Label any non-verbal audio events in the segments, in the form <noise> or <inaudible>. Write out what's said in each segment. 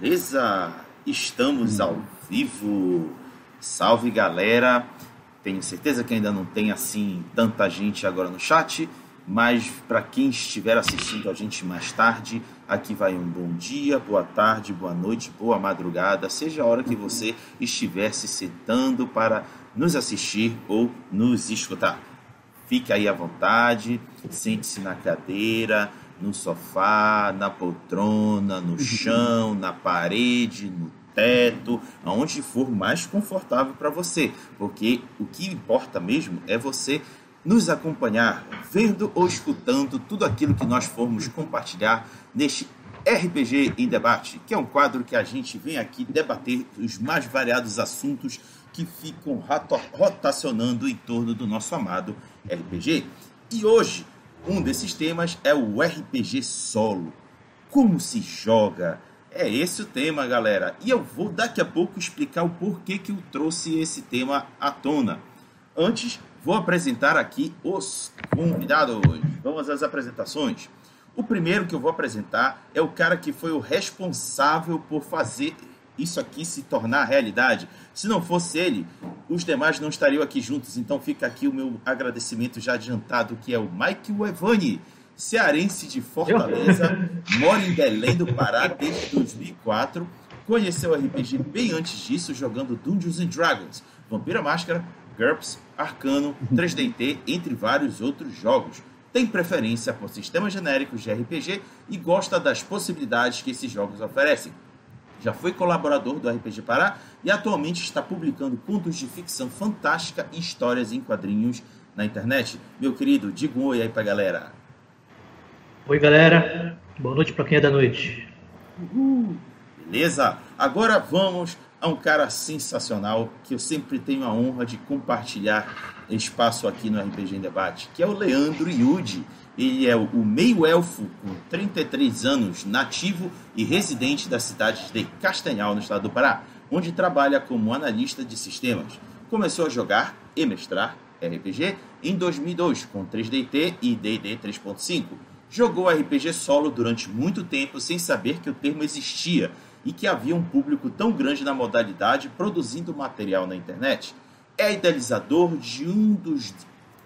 Beleza? Estamos ao vivo. Salve galera. Tenho certeza que ainda não tem assim tanta gente agora no chat, mas para quem estiver assistindo a gente mais tarde, aqui vai um bom dia, boa tarde, boa noite, boa madrugada, seja a hora que você estiver se sentando para nos assistir ou nos escutar. Fique aí à vontade, sente-se na cadeira, no sofá, na poltrona, no chão, na parede, no teto, aonde for mais confortável para você, porque o que importa mesmo é você nos acompanhar, vendo ou escutando tudo aquilo que nós formos compartilhar neste RPG em Debate, que é um quadro que a gente vem aqui debater os mais variados assuntos que ficam rotacionando em torno do nosso amado RPG. E hoje um desses temas é o RPG solo. Como se joga? É esse o tema, galera. E eu vou daqui a pouco explicar o porquê que eu trouxe esse tema à tona. Antes, vou apresentar aqui os convidados. Vamos às apresentações. O primeiro que eu vou apresentar é o cara que foi o responsável por fazer isso aqui se tornar realidade. Se não fosse ele, os demais não estariam aqui juntos. Então fica aqui o meu agradecimento já adiantado, que é o Mike Evani, cearense de Fortaleza, <laughs> mora em Belém do Pará desde 2004, conheceu o RPG bem antes disso, jogando Dungeons and Dragons, Vampira Máscara, GURPS, Arcano, 3DT, entre vários outros jogos. Tem preferência por sistemas genéricos de RPG e gosta das possibilidades que esses jogos oferecem já foi colaborador do RPG Pará e atualmente está publicando contos de ficção fantástica e histórias em quadrinhos na internet. Meu querido, diga um oi aí pra galera. Oi, galera. Boa noite pra quem é da noite. Uhul. Beleza? Agora vamos a um cara sensacional que eu sempre tenho a honra de compartilhar espaço aqui no RPG em Debate, que é o Leandro Yudi ele é o meio-elfo com 33 anos, nativo e residente da cidade de Castanhal, no estado do Pará, onde trabalha como analista de sistemas. Começou a jogar e mestrar RPG em 2002 com 3DT e D&D 3.5. Jogou RPG solo durante muito tempo sem saber que o termo existia e que havia um público tão grande na modalidade produzindo material na internet. É idealizador de um dos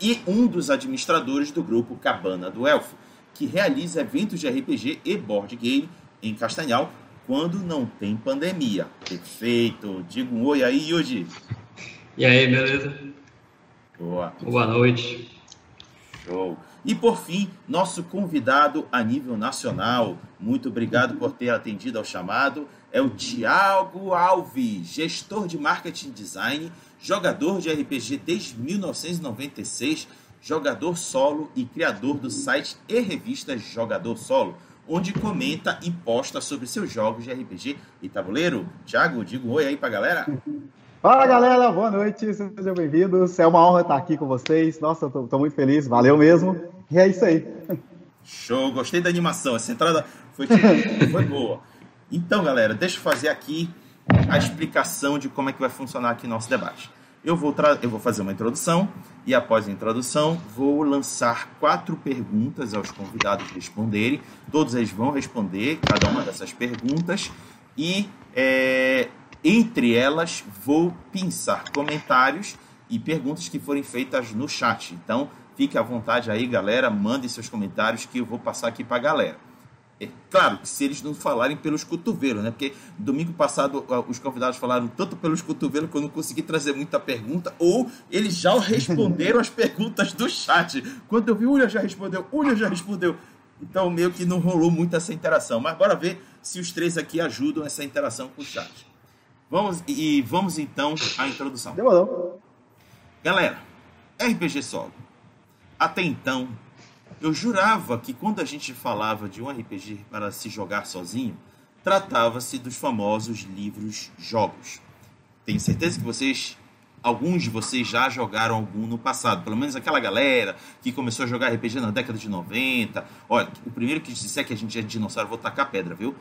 e um dos administradores do grupo Cabana do Elfo, que realiza eventos de RPG e board game em Castanhal quando não tem pandemia. Perfeito. Diga um oi aí, Yuji. E aí, beleza? Boa. Boa noite. Show. E por fim, nosso convidado a nível nacional, muito obrigado por ter atendido ao chamado, é o Tiago Alves, gestor de marketing design jogador de RPG desde 1996, jogador solo e criador do site e revista Jogador Solo, onde comenta e posta sobre seus jogos de RPG e tabuleiro. Thiago, diga um oi aí pra galera. Fala galera, boa noite, sejam bem-vindos. É uma honra estar aqui com vocês. Nossa, tô, muito feliz, valeu mesmo. E é isso aí. Show, gostei da animação. Essa entrada foi, <laughs> foi boa. Então, galera, deixa eu fazer aqui a explicação de como é que vai funcionar aqui nosso debate. Eu vou, eu vou fazer uma introdução e após a introdução vou lançar quatro perguntas aos convidados responderem. Todos eles vão responder cada uma dessas perguntas e é, entre elas vou pensar comentários e perguntas que forem feitas no chat. Então fique à vontade aí, galera, mandem seus comentários que eu vou passar aqui para a galera. É claro que se eles não falarem pelos cotovelos, né? Porque domingo passado os convidados falaram tanto pelos cotovelos que eu não consegui trazer muita pergunta, ou eles já responderam as perguntas do chat. Quando eu vi, Ulha já respondeu, Ulha já respondeu. Então meio que não rolou muito essa interação. Mas bora ver se os três aqui ajudam essa interação com o chat. Vamos e vamos então à introdução. Demorou. Galera, RPG solo. Até então, eu jurava que quando a gente falava de um RPG para se jogar sozinho, tratava-se dos famosos livros jogos. Tenho certeza que vocês, alguns de vocês já jogaram algum no passado, pelo menos aquela galera que começou a jogar RPG na década de 90. Olha, o primeiro que disser que a gente é dinossauro, vou tacar pedra, viu?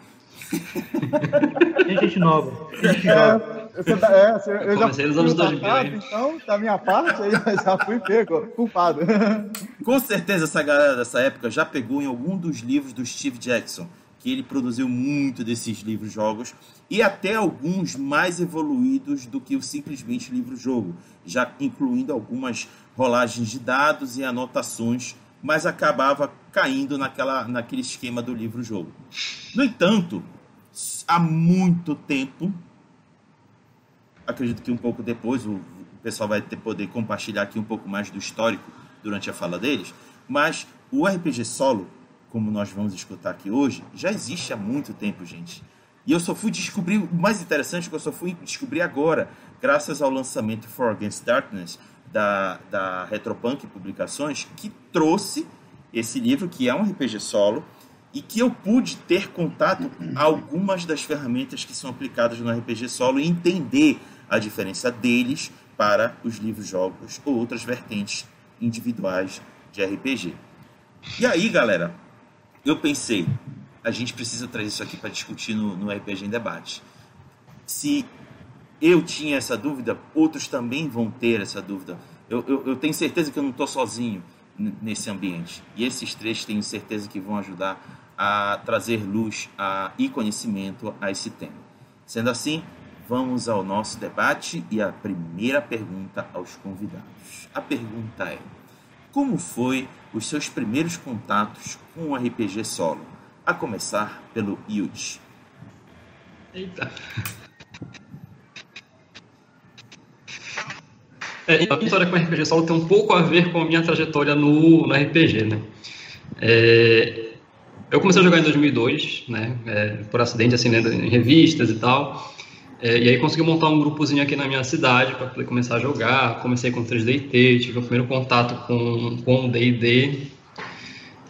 Tem <laughs> gente nova. Gente é, nova. Tá, é, eu já fui nos anos 2000, então, da minha parte, aí já fui pego, culpado. Com certeza essa galera dessa época já pegou em algum dos livros do Steve Jackson, que ele produziu muito desses livros-jogos e até alguns mais evoluídos do que o simplesmente livro-jogo, já incluindo algumas rolagens de dados e anotações, mas acabava caindo naquela, naquele esquema do livro-jogo. No entanto, há muito tempo, acredito que um pouco depois o pessoal vai ter poder compartilhar aqui um pouco mais do histórico durante a fala deles, mas o RPG solo, como nós vamos escutar aqui hoje, já existe há muito tempo, gente. E eu só fui descobrir, o mais interessante é que eu só fui descobrir agora, graças ao lançamento For Against Darkness, da, da Retropunk Publicações, que trouxe esse livro, que é um RPG solo, e que eu pude ter contato algumas das ferramentas que são aplicadas no RPG solo e entender a diferença deles para os livros-jogos ou outras vertentes individuais de RPG. E aí, galera, eu pensei, a gente precisa trazer isso aqui para discutir no, no RPG em debate. Se eu tinha essa dúvida, outros também vão ter essa dúvida. Eu, eu, eu tenho certeza que eu não estou sozinho nesse ambiente. E esses três tenho certeza que vão ajudar a trazer luz a, e conhecimento a esse tema. Sendo assim, vamos ao nosso debate e a primeira pergunta aos convidados. A pergunta é: como foi os seus primeiros contatos com o RPG solo? A começar pelo Yuji. Eita. É, então, a minha história com RPG solo tem um pouco a ver com a minha trajetória no, no RPG, né? É, eu comecei a jogar em 2002, né? É, por acidente, assim, lendo em revistas e tal. É, e aí consegui montar um grupozinho aqui na minha cidade para poder começar a jogar. Comecei com 3DT, tive o primeiro contato com, com o D&D.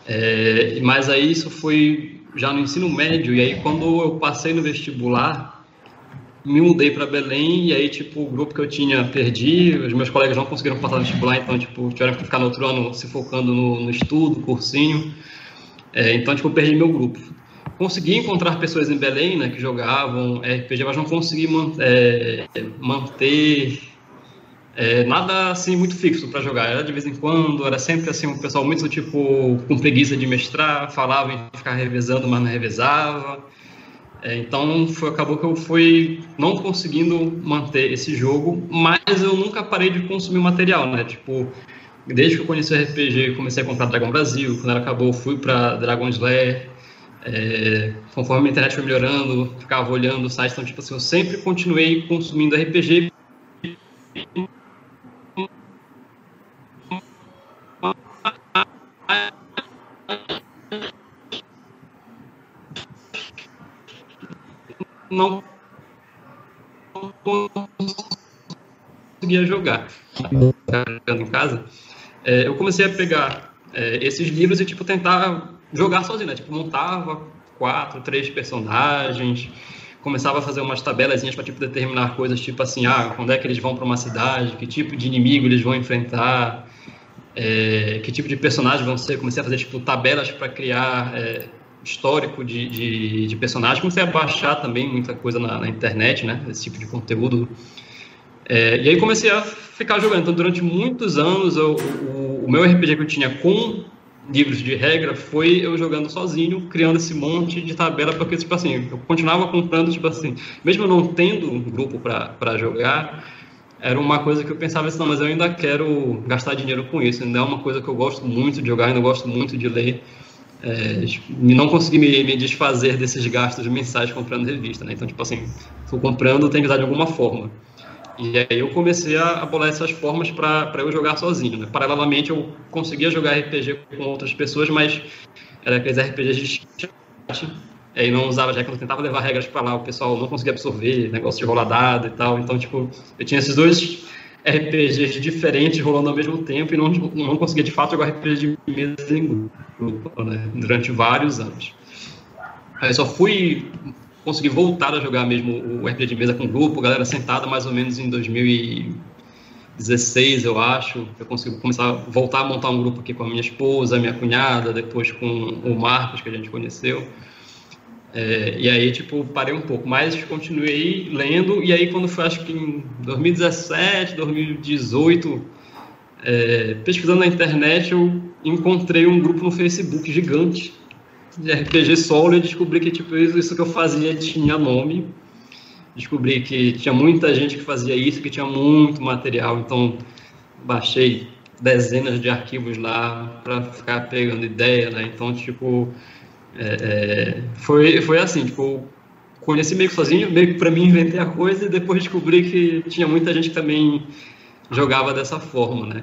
É, mas aí isso foi já no ensino médio, e aí quando eu passei no vestibular, me mudei para Belém, e aí, tipo, o grupo que eu tinha perdi, os meus colegas não conseguiram passar no vestibular, então, tipo, tiveram que ficar no outro ano se focando no, no estudo, cursinho. É, então, tipo, eu perdi meu grupo. Consegui encontrar pessoas em Belém, né, que jogavam RPG, mas não consegui man é, manter é, nada assim muito fixo para jogar. Era de vez em quando, era sempre assim um pessoal muito tipo com preguiça de mestrar, falava em ficar revezando, mas não revezava. É, então foi, acabou que eu fui não conseguindo manter esse jogo, mas eu nunca parei de consumir material, né? Tipo, desde que eu conheci o RPG, comecei a comprar Dragon Brasil. Quando ela acabou, fui para Dragon Slayer. É, conforme a internet foi melhorando, ficava olhando o site, então tipo assim, eu sempre continuei consumindo RPG não conseguia jogar em casa. É, eu comecei a pegar é, esses livros e tipo tentar jogar sozinho, né? Tipo montava quatro, três personagens, começava a fazer umas tabelazinhas para tipo determinar coisas tipo assim, ah, quando é que eles vão para uma cidade, que tipo de inimigo eles vão enfrentar, é, que tipo de personagens vão ser. Comecei a fazer tipo tabelas para criar é, histórico de, de, de personagens. Comecei a baixar também muita coisa na, na internet, né? Esse tipo de conteúdo. É, e aí comecei a ficar jogando. Então, durante muitos anos, eu, o, o, meu RPG que eu tinha com livros de regra foi eu jogando sozinho, criando esse monte de tabela, porque, tipo assim, eu continuava comprando, tipo assim, mesmo não tendo um grupo para jogar, era uma coisa que eu pensava assim, não, mas eu ainda quero gastar dinheiro com isso, ainda é uma coisa que eu gosto muito de jogar, ainda gosto muito de ler é, não consegui me, me, desfazer desses gastos mensais comprando revista, né? Então, tipo assim, estou comprando, tem que usar de alguma forma. E aí eu comecei a, bolar essas formas para eu jogar sozinho, né? Paralelamente, eu conseguia jogar RPG com outras pessoas, mas era aqueles RPGs de chat, e não usava, já que eu tentava levar regras para lá, o pessoal não conseguia absorver, negócio de rolar dado e tal. Então, tipo, eu tinha esses dois RPGs diferentes rolando ao mesmo tempo e não, não conseguia de fato jogar RPG de mesa em grupo né, durante vários anos. Aí só fui conseguir voltar a jogar mesmo o RPG de mesa com grupo, galera sentada mais ou menos em 2016, eu acho. Eu consegui começar a voltar a montar um grupo aqui com a minha esposa, minha cunhada, depois com o Marcos, que a gente conheceu. É, e aí, tipo, parei um pouco, mas continuei lendo. E aí, quando foi, acho que em 2017, 2018, é, pesquisando na internet, eu encontrei um grupo no Facebook gigante de RPG solo e descobri que tipo isso que eu fazia tinha nome. Descobri que tinha muita gente que fazia isso, que tinha muito material, então baixei dezenas de arquivos lá para ficar pegando ideia, né? Então, tipo, é, é, foi, foi assim, tipo, conheci meio que sozinho, meio que para mim inventei a coisa e depois descobri que tinha muita gente que também jogava dessa forma, né?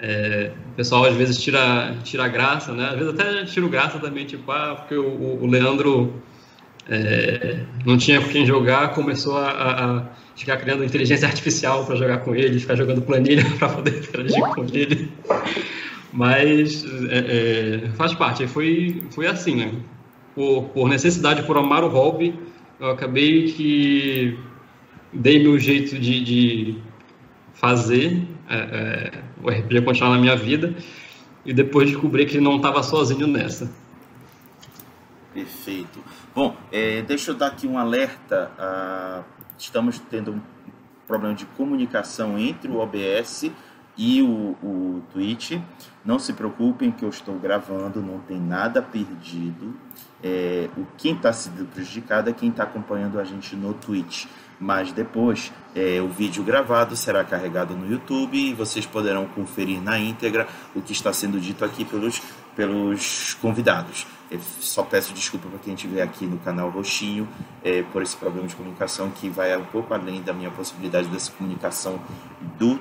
É, o pessoal às vezes tira, tira graça, né? Às vezes até tiro graça também, tipo, ah, porque o, o Leandro é, não tinha com quem jogar, começou a, a ficar criando inteligência artificial para jogar com ele, ficar jogando planilha <laughs> para poder interagir com ele. Mas é, é, faz parte, foi, foi assim, né? Por, por necessidade, por amar o hobby, eu acabei que dei meu jeito de, de fazer é, é, o RPG continuar na minha vida e depois descobri que não estava sozinho nessa. Perfeito. Bom, é, deixa eu dar aqui um alerta. Ah, estamos tendo um problema de comunicação entre o OBS e o, o Twitch. Não se preocupem que eu estou gravando, não tem nada perdido. É, o quem está sendo prejudicado é quem está acompanhando a gente no Twitch. Mas depois é, o vídeo gravado será carregado no YouTube e vocês poderão conferir na íntegra o que está sendo dito aqui pelos, pelos convidados. Eu só peço desculpa para quem estiver aqui no canal Roxinho é, por esse problema de comunicação que vai um pouco além da minha possibilidade dessa comunicação do,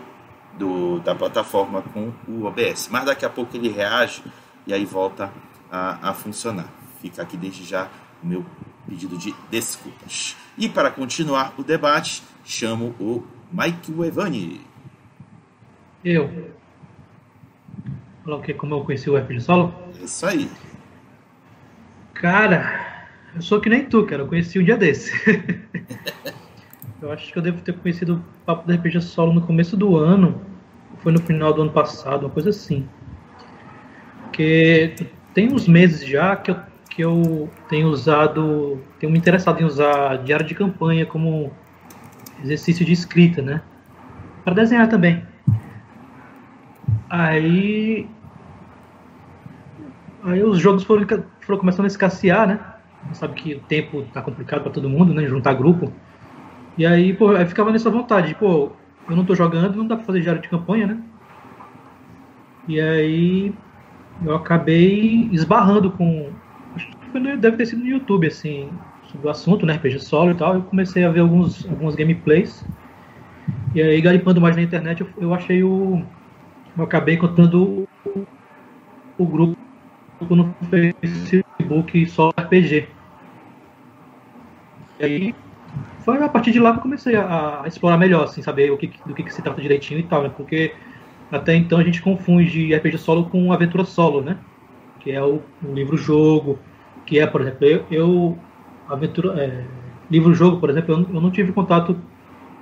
do, da plataforma com o OBS. Mas daqui a pouco ele reage e aí volta a, a funcionar. Fica aqui desde já o meu pedido de desculpas. E para continuar o debate, chamo o Mike Evani. Eu. Falar o que? Como eu conheci o RPG Solo? Isso aí. Cara, eu sou que nem tu, cara. Eu conheci um dia desse. <laughs> eu acho que eu devo ter conhecido o Papo do RPG Solo no começo do ano. Foi no final do ano passado, uma coisa assim. Porque tem uns meses já que eu que eu tenho usado, tenho me interessado em usar diário de campanha como exercício de escrita, né? Para desenhar também. Aí, aí os jogos foram, foram começando a escassear, né? Sabe que o tempo tá complicado para todo mundo, né? Juntar grupo. E aí, pô, aí ficava nessa vontade, pô, eu não tô jogando, não dá para fazer diário de campanha, né? E aí eu acabei esbarrando com no, deve ter sido no YouTube, assim, sobre o assunto, né, RPG solo e tal. Eu comecei a ver alguns, alguns gameplays. E aí, garipando mais na internet, eu, eu achei o. Eu acabei encontrando o, o grupo no Facebook só RPG. E aí, foi a partir de lá que eu comecei a, a explorar melhor, assim, saber o que, do que, que, se trata direitinho e tal, né? Porque até então a gente confunde RPG solo com aventura solo, né? Que é o, o livro-jogo, que é, por exemplo, eu, eu aventura, é, livro-jogo, por exemplo, eu, eu, não tive contato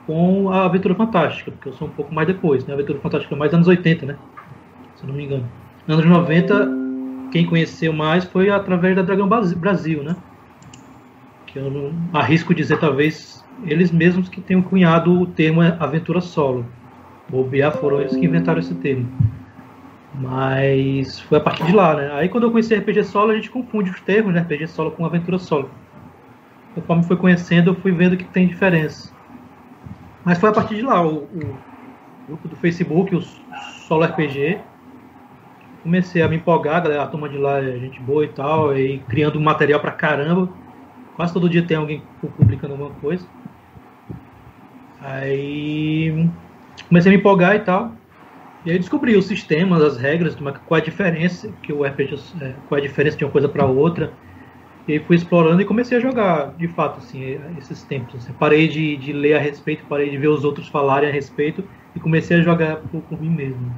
com a Aventura Fantástica, porque eu sou um pouco mais depois, né? A Aventura Fantástica é mais anos 80, né? Se não me engano. Anos 90, quem conheceu mais foi através da Dragão Brasil, né? Que eu não arrisco dizer, talvez, eles mesmos que tenham cunhado o termo aventura solo. BA foram eles que inventaram esse termo. Mas foi a partir de lá, né? Aí quando eu conheci RPG solo, a gente confunde os termos, né? RPG solo com aventura solo. Conforme foi conhecendo, eu fui vendo que tem diferença. Mas foi a partir de lá, o, o grupo do Facebook, o Solo RPG. Comecei a me empolgar, galera, a turma de lá é gente boa e tal, e criando material pra caramba. Quase todo dia tem alguém publicando alguma coisa. Aí comecei a me empolgar e tal. E aí descobri os sistemas, as regras, qual a diferença que o RPG, é, qual a diferença de uma coisa para outra. E fui explorando e comecei a jogar, de fato, assim, esses tempos. Assim. Parei de, de ler a respeito, parei de ver os outros falarem a respeito e comecei a jogar por, por mim mesmo.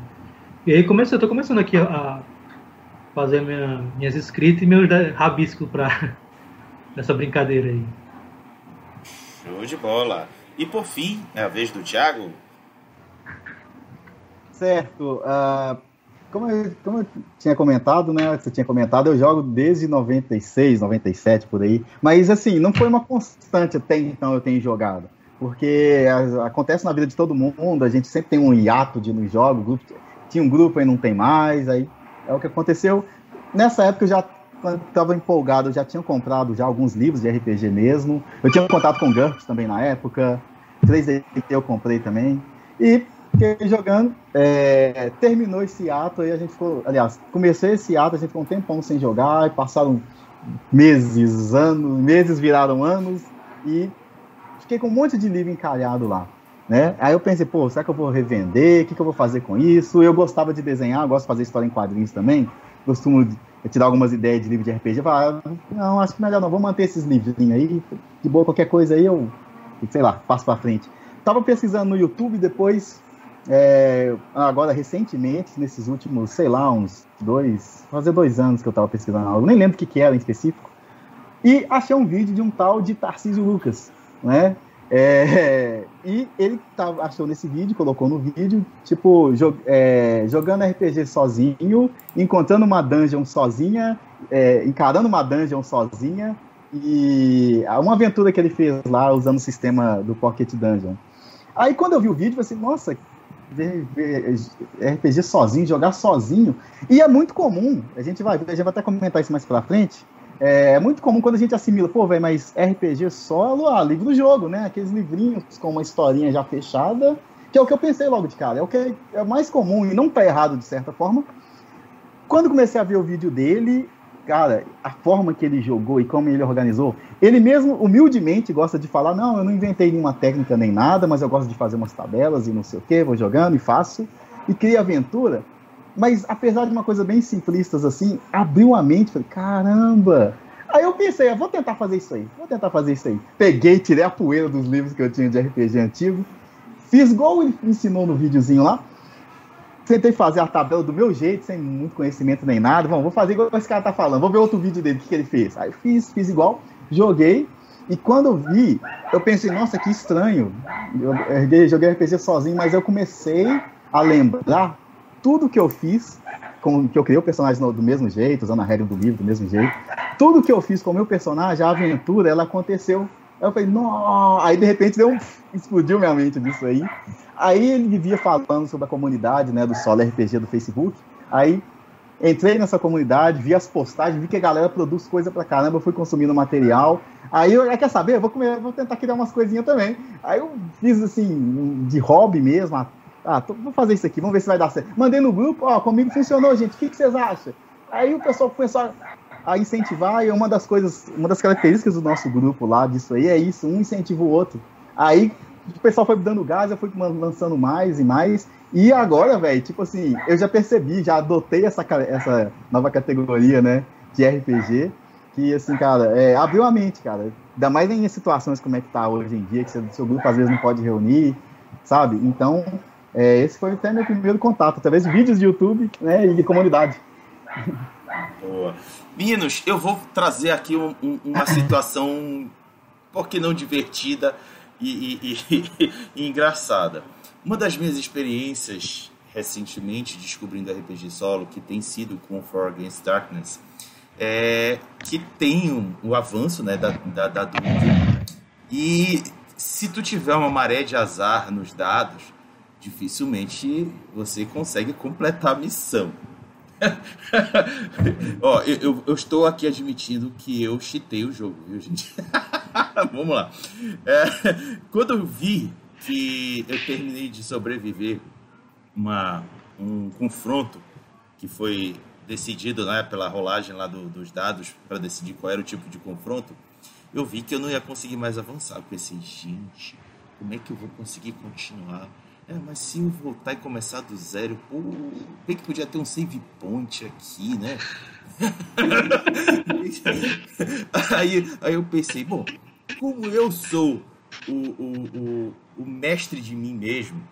E aí comecei, estou começando aqui a fazer minha, minhas escritas e meus rabiscos para nessa <laughs> brincadeira aí. Show de bola. E por fim, é a vez do Thiago. Certo. Uh, como, eu, como eu tinha comentado, né? Você tinha comentado, eu jogo desde 96, 97 por aí. Mas assim, não foi uma constante até então eu tenho jogado. Porque acontece na vida de todo mundo, a gente sempre tem um hiato de nos jogos, grupo, tinha um grupo aí não tem mais, aí é o que aconteceu. Nessa época eu já estava empolgado, eu já tinha comprado já alguns livros de RPG mesmo. Eu tinha contato com GURPS também na época. 3D eu comprei também. E fiquei jogando. É, terminou esse ato aí, a gente ficou. Aliás, comecei esse ato, a gente ficou um tempão sem jogar, e passaram meses, anos, meses viraram anos, e fiquei com um monte de livro encalhado lá. Né? Aí eu pensei, pô, será que eu vou revender? O que, que eu vou fazer com isso? Eu gostava de desenhar, gosto de fazer história em quadrinhos também. Costumo tirar algumas ideias de livro de RPG. Eu falava, não, acho que melhor não, vou manter esses livros aí. De boa, qualquer coisa aí eu, sei lá, passo pra frente. Tava pesquisando no YouTube, depois, é, agora recentemente, nesses últimos, sei lá, uns dois, fazer dois anos que eu tava pesquisando algo, nem lembro o que, que era em específico. E achei um vídeo de um tal de Tarcísio Lucas, né? É, <laughs> e ele tá, achou nesse vídeo, colocou no vídeo, tipo, jog, é, jogando RPG sozinho, encontrando uma dungeon sozinha, é, encarando uma dungeon sozinha, e uma aventura que ele fez lá usando o sistema do Pocket Dungeon. Aí quando eu vi o vídeo, eu falei assim, nossa, RPG sozinho, jogar sozinho. E é muito comum, a gente vai, a gente vai até comentar isso mais pra frente, é, é muito comum quando a gente assimila, pô, velho, mas RPG solo, ah, livro do jogo, né? Aqueles livrinhos com uma historinha já fechada, que é o que eu pensei logo de cara, é o que é mais comum e não tá errado de certa forma. Quando comecei a ver o vídeo dele, cara, a forma que ele jogou e como ele organizou, ele mesmo humildemente gosta de falar: não, eu não inventei nenhuma técnica nem nada, mas eu gosto de fazer umas tabelas e não sei o que, vou jogando e faço, e cria aventura. Mas apesar de uma coisa bem simplistas assim, abriu a mente, falei, caramba! Aí eu pensei, eu vou tentar fazer isso aí, vou tentar fazer isso aí. Peguei, tirei a poeira dos livros que eu tinha de RPG antigo, fiz igual ele ensinou no videozinho lá, tentei fazer a tabela do meu jeito, sem muito conhecimento nem nada. Vamos, vou fazer igual esse cara tá falando. Vou ver outro vídeo dele, que, que ele fez. Aí fiz, fiz igual, joguei. E quando eu vi, eu pensei, nossa, que estranho. Eu joguei RPG sozinho, mas eu comecei a lembrar tudo que eu fiz, com, que eu criei o personagem do mesmo jeito, usando a regra do livro do mesmo jeito. Tudo que eu fiz com o meu personagem, a aventura, ela aconteceu. Eu falei, não. Aí de repente deu um... explodiu minha mente disso aí. Aí ele vivia falando sobre a comunidade, né, do Solo RPG do Facebook. Aí entrei nessa comunidade, vi as postagens, vi que a galera produz coisa pra caramba, fui consumindo material. Aí eu, quer saber? Vou comer, vou tentar criar umas coisinhas também. Aí eu fiz assim, de hobby mesmo, ah, tô, vou fazer isso aqui, vamos ver se vai dar certo. Mandei no grupo, ó, comigo funcionou, gente, o que, que vocês acham? Aí o pessoal começou a, a incentivar, e uma das coisas, uma das características do nosso grupo lá, disso aí, é isso, um incentiva o outro. Aí o pessoal foi dando gás, eu fui lançando mais e mais, e agora, velho, tipo assim, eu já percebi, já adotei essa, essa nova categoria, né, de RPG, que, assim, cara, é, abriu a mente, cara. Ainda mais em situações como é que tá hoje em dia, que seu, seu grupo às vezes não pode reunir, sabe? Então, é, esse foi até meu primeiro contato, através de vídeos de YouTube né, e de comunidade. <laughs> Boa. Meninos, eu vou trazer aqui um, um, uma <laughs> situação, por que não divertida e, e, e, <laughs> e, engraçada. Uma das minhas experiências recentemente descobrindo RPG solo, que tem sido com For Against Darkness, é que tem o um, um avanço né, da, da, da E se tu tiver uma maré de azar nos dados, dificilmente você consegue completar a missão. <laughs> Ó, eu, eu, eu, estou aqui admitindo que eu chitei o jogo, viu, gente? <laughs> Vamos lá. É, quando eu vi que eu terminei de sobreviver uma, um confronto que foi decidido né, pela rolagem lá do, dos dados para decidir qual era o tipo de confronto, eu vi que eu não ia conseguir mais avançar. Eu pensei, gente, como é que eu vou conseguir continuar? É, mas se eu voltar e começar do zero, pô, bem que podia ter um save point aqui, né? <laughs> aí, aí eu pensei, bom, como eu sou o, o, o, o mestre de mim mesmo,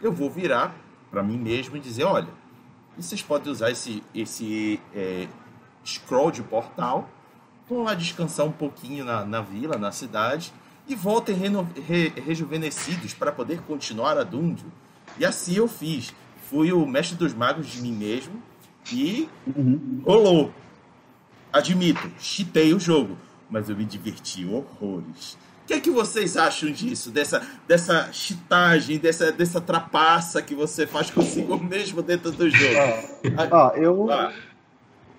eu vou virar para mim mesmo e dizer, olha, vocês podem usar esse, esse é, scroll de portal, vão lá descansar um pouquinho na, na vila, na cidade, e voltem re, rejuvenescidos para poder continuar a Dungeon. E assim eu fiz. Fui o mestre dos magos de mim mesmo e uhum. rolou. Admito, chitei o jogo, mas eu me diverti horrores. O que, é que vocês acham disso? Dessa, dessa chitagem, dessa, dessa trapaça que você faz consigo mesmo dentro do jogo? Ah, ah eu, ah.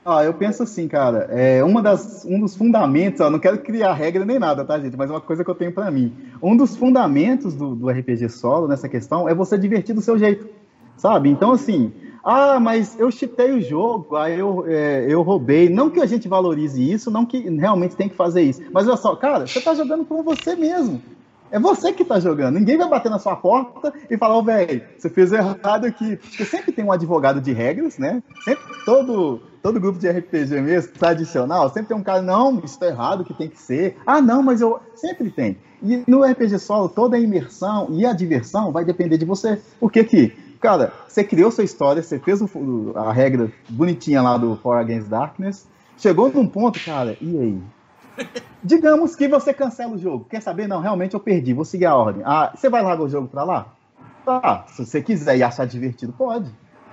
Ah, eu penso assim, cara, é uma das, um dos fundamentos, ó, não quero criar regra nem nada, tá, gente? Mas é uma coisa que eu tenho para mim. Um dos fundamentos do, do RPG solo nessa questão é você divertir do seu jeito, sabe? Então, assim, ah, mas eu chitei o jogo, aí eu, é, eu roubei. Não que a gente valorize isso, não que realmente tem que fazer isso. Mas olha só, cara, você tá jogando com você mesmo. É você que tá jogando. Ninguém vai bater na sua porta e falar, ô, oh, velho, você fez errado aqui. Porque sempre tem um advogado de regras, né? Sempre, todo, todo grupo de RPG mesmo, tradicional, sempre tem um cara, não, isso tá errado, que tem que ser. Ah, não, mas eu. Sempre tem. E no RPG solo, toda a imersão e a diversão vai depender de você. Por que que? Cara, você criou sua história, você fez o, a regra bonitinha lá do For Against Darkness, chegou num ponto, cara, e aí? <laughs> Digamos que você cancela o jogo. Quer saber? Não, realmente eu perdi, vou seguir a ordem. Ah, você vai largar o jogo para lá? Tá, se você quiser e achar divertido, pode.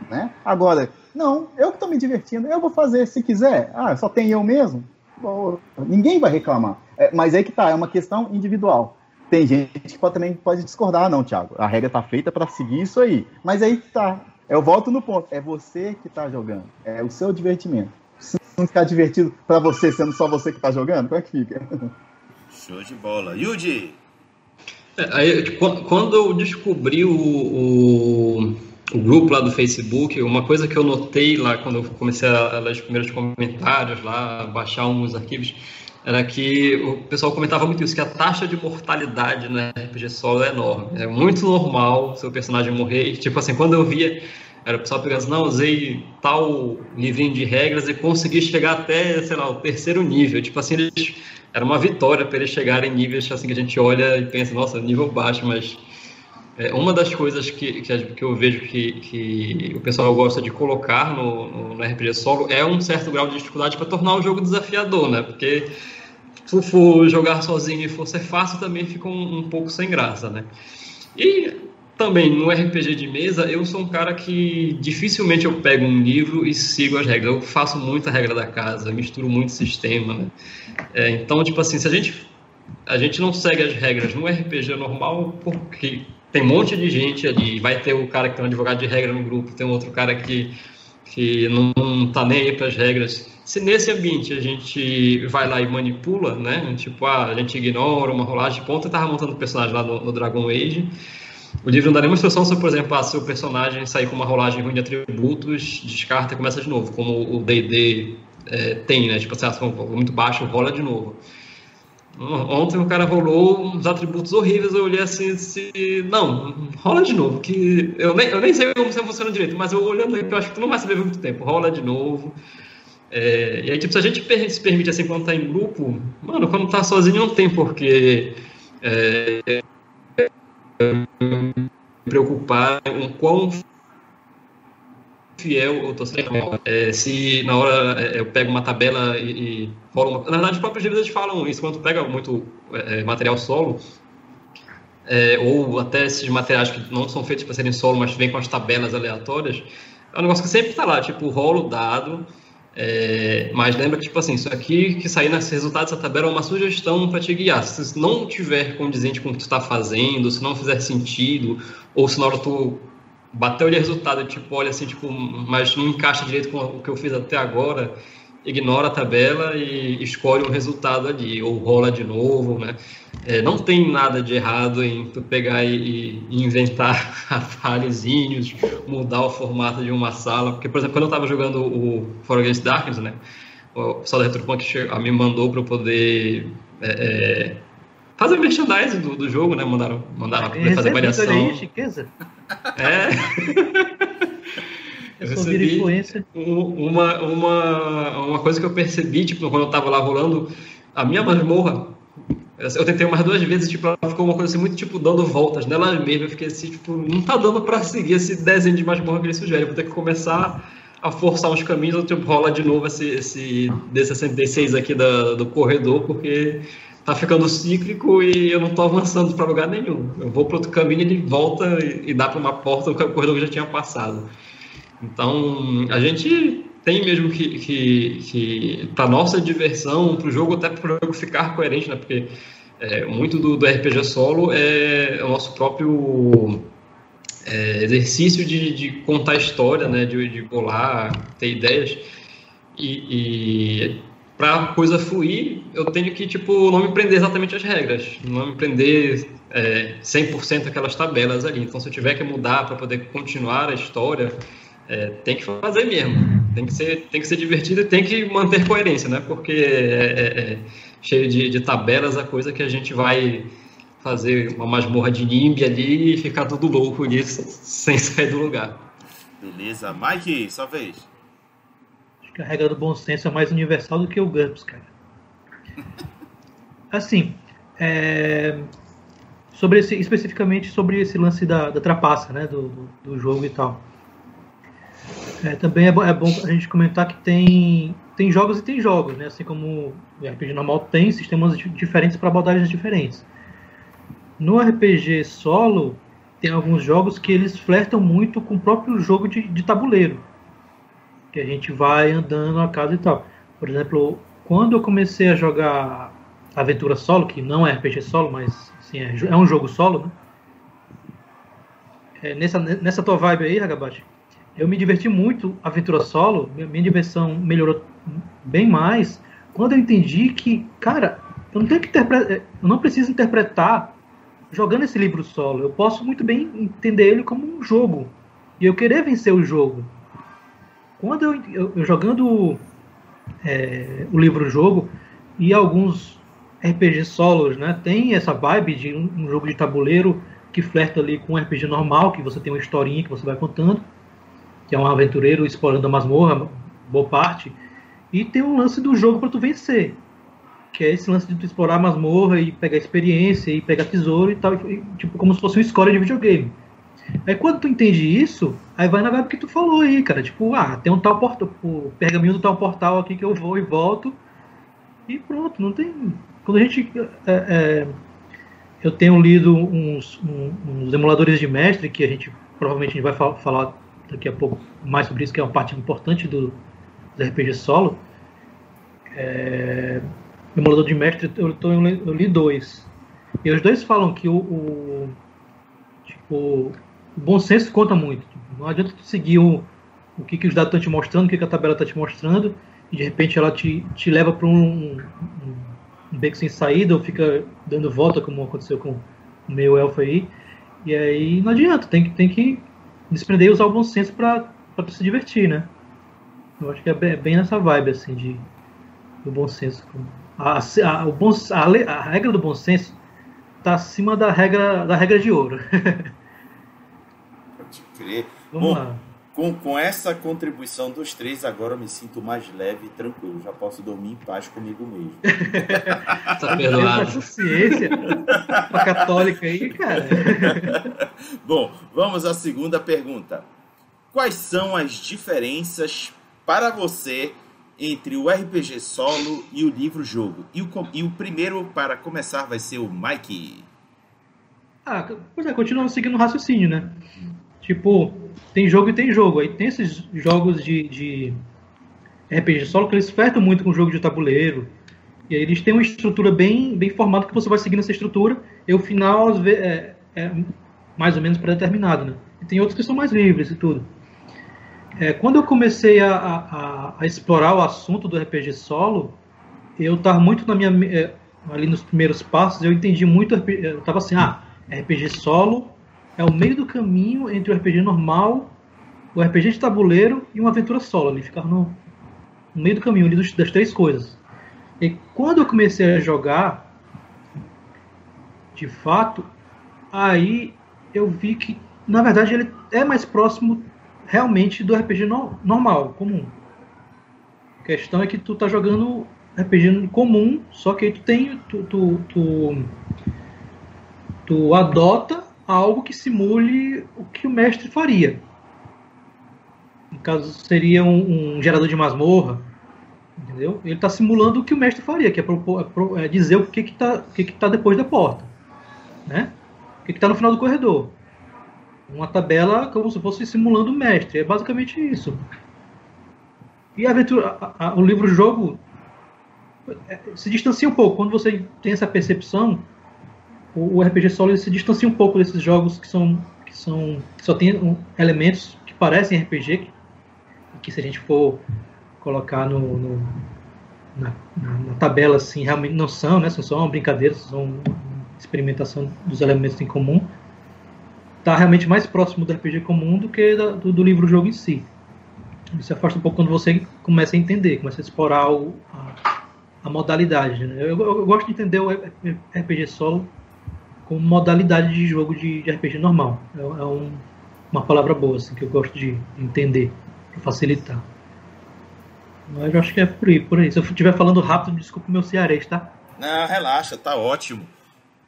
Né? Agora, não, eu que estou me divertindo, eu vou fazer se quiser. Ah, só tem eu mesmo? Bom, ninguém vai reclamar. É, mas aí que tá, é uma questão individual. Tem gente que pode, também pode discordar, não, Thiago. A regra tá feita para seguir isso aí. Mas aí que tá. Eu volto no ponto. É você que tá jogando. É o seu divertimento não ficar divertido para você, sendo só você que tá jogando? Como é que fica? Show de bola. Yuji! É, aí, quando eu descobri o, o, o, grupo lá do Facebook, uma coisa que eu notei lá quando eu comecei a ler os primeiros comentários lá, baixar uns arquivos, era que o pessoal comentava muito isso, que a taxa de mortalidade no RPG solo é enorme. É muito normal seu personagem morrer. Tipo assim, quando eu via era o pessoal pegando assim, não, usei tal livrinho de regras e consegui chegar até, sei lá, o terceiro nível. Tipo assim, eles, era uma vitória para eles chegarem em níveis assim que a gente olha e pensa, nossa, nível baixo, mas é, uma das coisas que, que, eu vejo que, que, o pessoal gosta de colocar no, no, no RPG solo é um certo grau de dificuldade para tornar o jogo desafiador, né? Porque se for jogar sozinho e for ser fácil, também fica um, um pouco sem graça, né? E também no RPG de mesa, eu sou um cara que dificilmente eu pego um livro e sigo as regras. Eu faço muita regra da casa, misturo muito sistema, né? É, então, tipo assim, se a gente a gente não segue as regras no RPG normal, porque tem um monte de gente ali, vai ter o cara que é um advogado de regra no grupo, tem outro cara que que não, não tá nem aí para as regras. Se nesse ambiente a gente vai lá e manipula, né? Tipo, ah, a gente ignora uma rolagem de ponta, eu tava montando personagem lá no, no Dragon Age o livro não dá nenhuma instrução sobre, por exemplo, ah, se o personagem sair com uma rolagem ruim de atributos, descarta e começa de novo, como o D&D é, tem, né? Tipo, se assim, ah, muito baixo, rola de novo. Ontem o cara rolou uns atributos horríveis, eu olhei assim, assim não, rola de novo, que eu nem, eu nem sei como você funciona direito, mas eu olhando eu acho que tu não vai saber muito tempo, rola de novo. É, e aí, tipo, se a gente se permite assim quando tá em grupo, mano, quando tá sozinho não tem porque é, preocupar com quão fiel eu estou sendo. É, se na hora é, eu pego uma tabela e, e uma... Na verdade, os próprios livros falam isso, quando pega muito é, material solo, é, ou até esses materiais que não são feitos para serem solo, mas vêm com as tabelas aleatórias, é um negócio que sempre está lá, tipo, rola o dado, é, mas lembra que, tipo assim, isso aqui que sair nesses resultados dessa tabela é uma sugestão para te guiar. Se não tiver condizente com o que tu está fazendo, se não fizer sentido, ou se na hora tu bateu o resultado, tipo, olha assim, tipo, mas não encaixa direito com o que eu fiz até agora, ignora a tabela e escolhe um resultado ali, ou rola de novo, né? É, não tem nada de errado em tu pegar e, e inventar <laughs> atalhozinhos, mudar o formato de uma sala, porque, por exemplo, quando eu estava jogando o For Against Darkness, né? O pessoal da Retropunk me mandou para eu poder é, é, fazer merchandising do, do jogo, né? Mandaram, mandaram ah, fazer variação. Aí, chiqueza. É. <laughs> Eu, recebi uma, uma, uma coisa que eu percebi, tipo, quando eu tava lá rolando, a minha masmorra, eu tentei umas duas vezes, tipo, ela ficou uma coisa assim, muito, tipo, dando voltas nela mesma, eu fiquei assim, tipo, não tá dando pra seguir esse desenho de masmorra que ele sugere, eu vou ter que começar a forçar uns caminhos, ou tipo, rola de novo esse, esse D66 aqui da, do corredor, porque tá ficando cíclico e eu não tô avançando para lugar nenhum. Eu vou para outro caminho, ele volta e, e dá para uma porta, o corredor que já tinha passado. Então, a gente tem mesmo que, que, que para nossa diversão, para o jogo, até para o jogo ficar coerente, né? Porque é, muito do, do, RPG solo é o nosso próprio é, exercício de, de, contar história, né? De, de bolar, ter ideias. E, e para coisa fluir, eu tenho que, tipo, não me prender exatamente às regras, não me prender é, 100% aquelas tabelas ali. Então, se eu tiver que mudar para poder continuar a história, é, tem que fazer mesmo. Tem que ser, tem que ser divertido e tem que manter coerência, né? Porque é, é, é cheio de, de, tabelas a coisa que a gente vai fazer uma masmorra de nimbe ali e ficar tudo louco ali <laughs> sem sair do lugar. Beleza. Mike, sua vez. Que a regra do bom senso é mais universal do que o GURPS, cara. Assim, é, sobre esse, especificamente sobre esse lance da, da trapaça, né, do, do, do jogo e tal. É, também é bom, é bom, a gente comentar que tem, tem jogos e tem jogos, né? Assim como o RPG normal tem sistemas diferentes para abordagens diferentes. No RPG solo, tem alguns jogos que eles flertam muito com o próprio jogo de, de tabuleiro que a gente vai andando a casa e tal. Por exemplo, quando eu comecei a jogar Aventura Solo, que não é RPG solo, mas assim, é, é um jogo solo, né? É, nessa, nessa tua vibe aí, Hagabashi, eu me diverti muito Aventura Solo, minha, minha diversão melhorou bem mais quando eu entendi que, cara, eu não tenho que interpretar, eu não preciso interpretar jogando esse livro solo. Eu posso muito bem entender ele como um jogo e eu querer vencer o jogo. Quando eu, eu, eu jogando é, o livro-jogo e alguns RPG solos, né, tem essa vibe de um, um, jogo de tabuleiro que flerta ali com um RPG normal, que você tem uma historinha que você vai contando, que é um aventureiro explorando a masmorra, boa parte, e tem um lance do jogo para tu vencer, que é esse lance de tu explorar a masmorra e pegar experiência e pegar tesouro e tal, e, tipo como se fosse uma escola de videogame. Aí quando tu entende isso, aí vai na vibe que tu falou aí, cara. Tipo, ah, tem um tal portal, o pergaminho do tal portal aqui que eu vou e volto. E pronto, não tem. Quando a gente. É, é, eu tenho lido uns, uns, emuladores de mestre, que a gente provavelmente a gente vai fal falar daqui a pouco mais sobre isso, que é uma parte importante do, do RPG solo. É, emulador de mestre, eu, tô, eu li dois. E os dois falam que o, o o bom senso conta muito. Não adianta tu seguir o, o que, que os dados estão te mostrando, o que, que a tabela está te mostrando, e de repente ela te, te leva para um, um, um, beco sem saída, ou fica dando volta, como aconteceu com o meu elfo aí. E aí não adianta, tem que, tem que desprender e usar o bom senso para se divertir, né? Eu acho que é bem, bem nessa vibe, assim, de, do bom senso. A, a, o bom, a, a regra do bom senso está acima da regra, da regra de ouro. <laughs> crer. Vamos Bom, lá. Com, com essa contribuição dos três, agora eu me sinto mais leve e tranquilo. Já posso dormir em paz comigo mesmo. <laughs> tá perdoado. consciência pra católica aí, cara. <laughs> Bom, vamos à segunda pergunta. Quais são as diferenças para você entre o RPG solo e o livro-jogo? E o, e o primeiro, para começar, vai ser o Mike. Ah, pois é, continuando seguindo o raciocínio, né? Tipo, tem jogo e tem jogo. Aí tem esses jogos de, de RPG solo que eles flertam muito com o jogo de tabuleiro. E aí eles têm uma estrutura bem, bem formada que você vai seguindo essa estrutura e o final vezes, é, é mais ou menos pré-determinado, né? E tem outros que são mais livres e tudo. É, quando eu comecei a, a, a, explorar o assunto do RPG solo, eu estava muito na minha é, ali nos primeiros passos, eu entendi muito, eu estava assim, ah, RPG solo é o meio do caminho entre o RPG normal, o RPG de tabuleiro e uma aventura solo. Ele ficava no, no meio do caminho ali das três coisas. E quando eu comecei a jogar, de fato, aí eu vi que, na verdade, ele é mais próximo realmente do RPG no, normal, comum. A questão é que tu tá jogando RPG comum, só que aí tu tem. Tu, tu, tu, tu adota algo que simule o que o mestre faria. No caso, seria um, um gerador de masmorra, entendeu? Ele está simulando o que o mestre faria, que é, pro, é, é dizer o que está que que tá depois da porta, né? O que está no final do corredor. Uma tabela como se fosse simulando o mestre. É basicamente isso. E a aventura, a, a, o livro-jogo é, se distancia um pouco. Quando você tem essa percepção, o, RPG solo se distancia um pouco desses jogos que são que são que só tem um, elementos que parecem RPG, que, que se a gente for colocar no, no na, na, na, tabela, assim, realmente não são, né? São só uma brincadeira, são uma experimentação dos elementos em comum. Está realmente mais próximo do RPG comum do que do, do livro-jogo em si. Isso afasta um pouco quando você começa a entender, começa a explorar o, a, a, modalidade. Né? Eu, eu, eu, gosto de entender o RPG solo como modalidade de jogo de, de RPG normal. É, é um, uma palavra boa assim, que eu gosto de entender, para facilitar. Mas eu acho que é por aí, por aí. Se eu estiver falando rápido, desculpa meu cearês, tá? Não, relaxa, tá ótimo.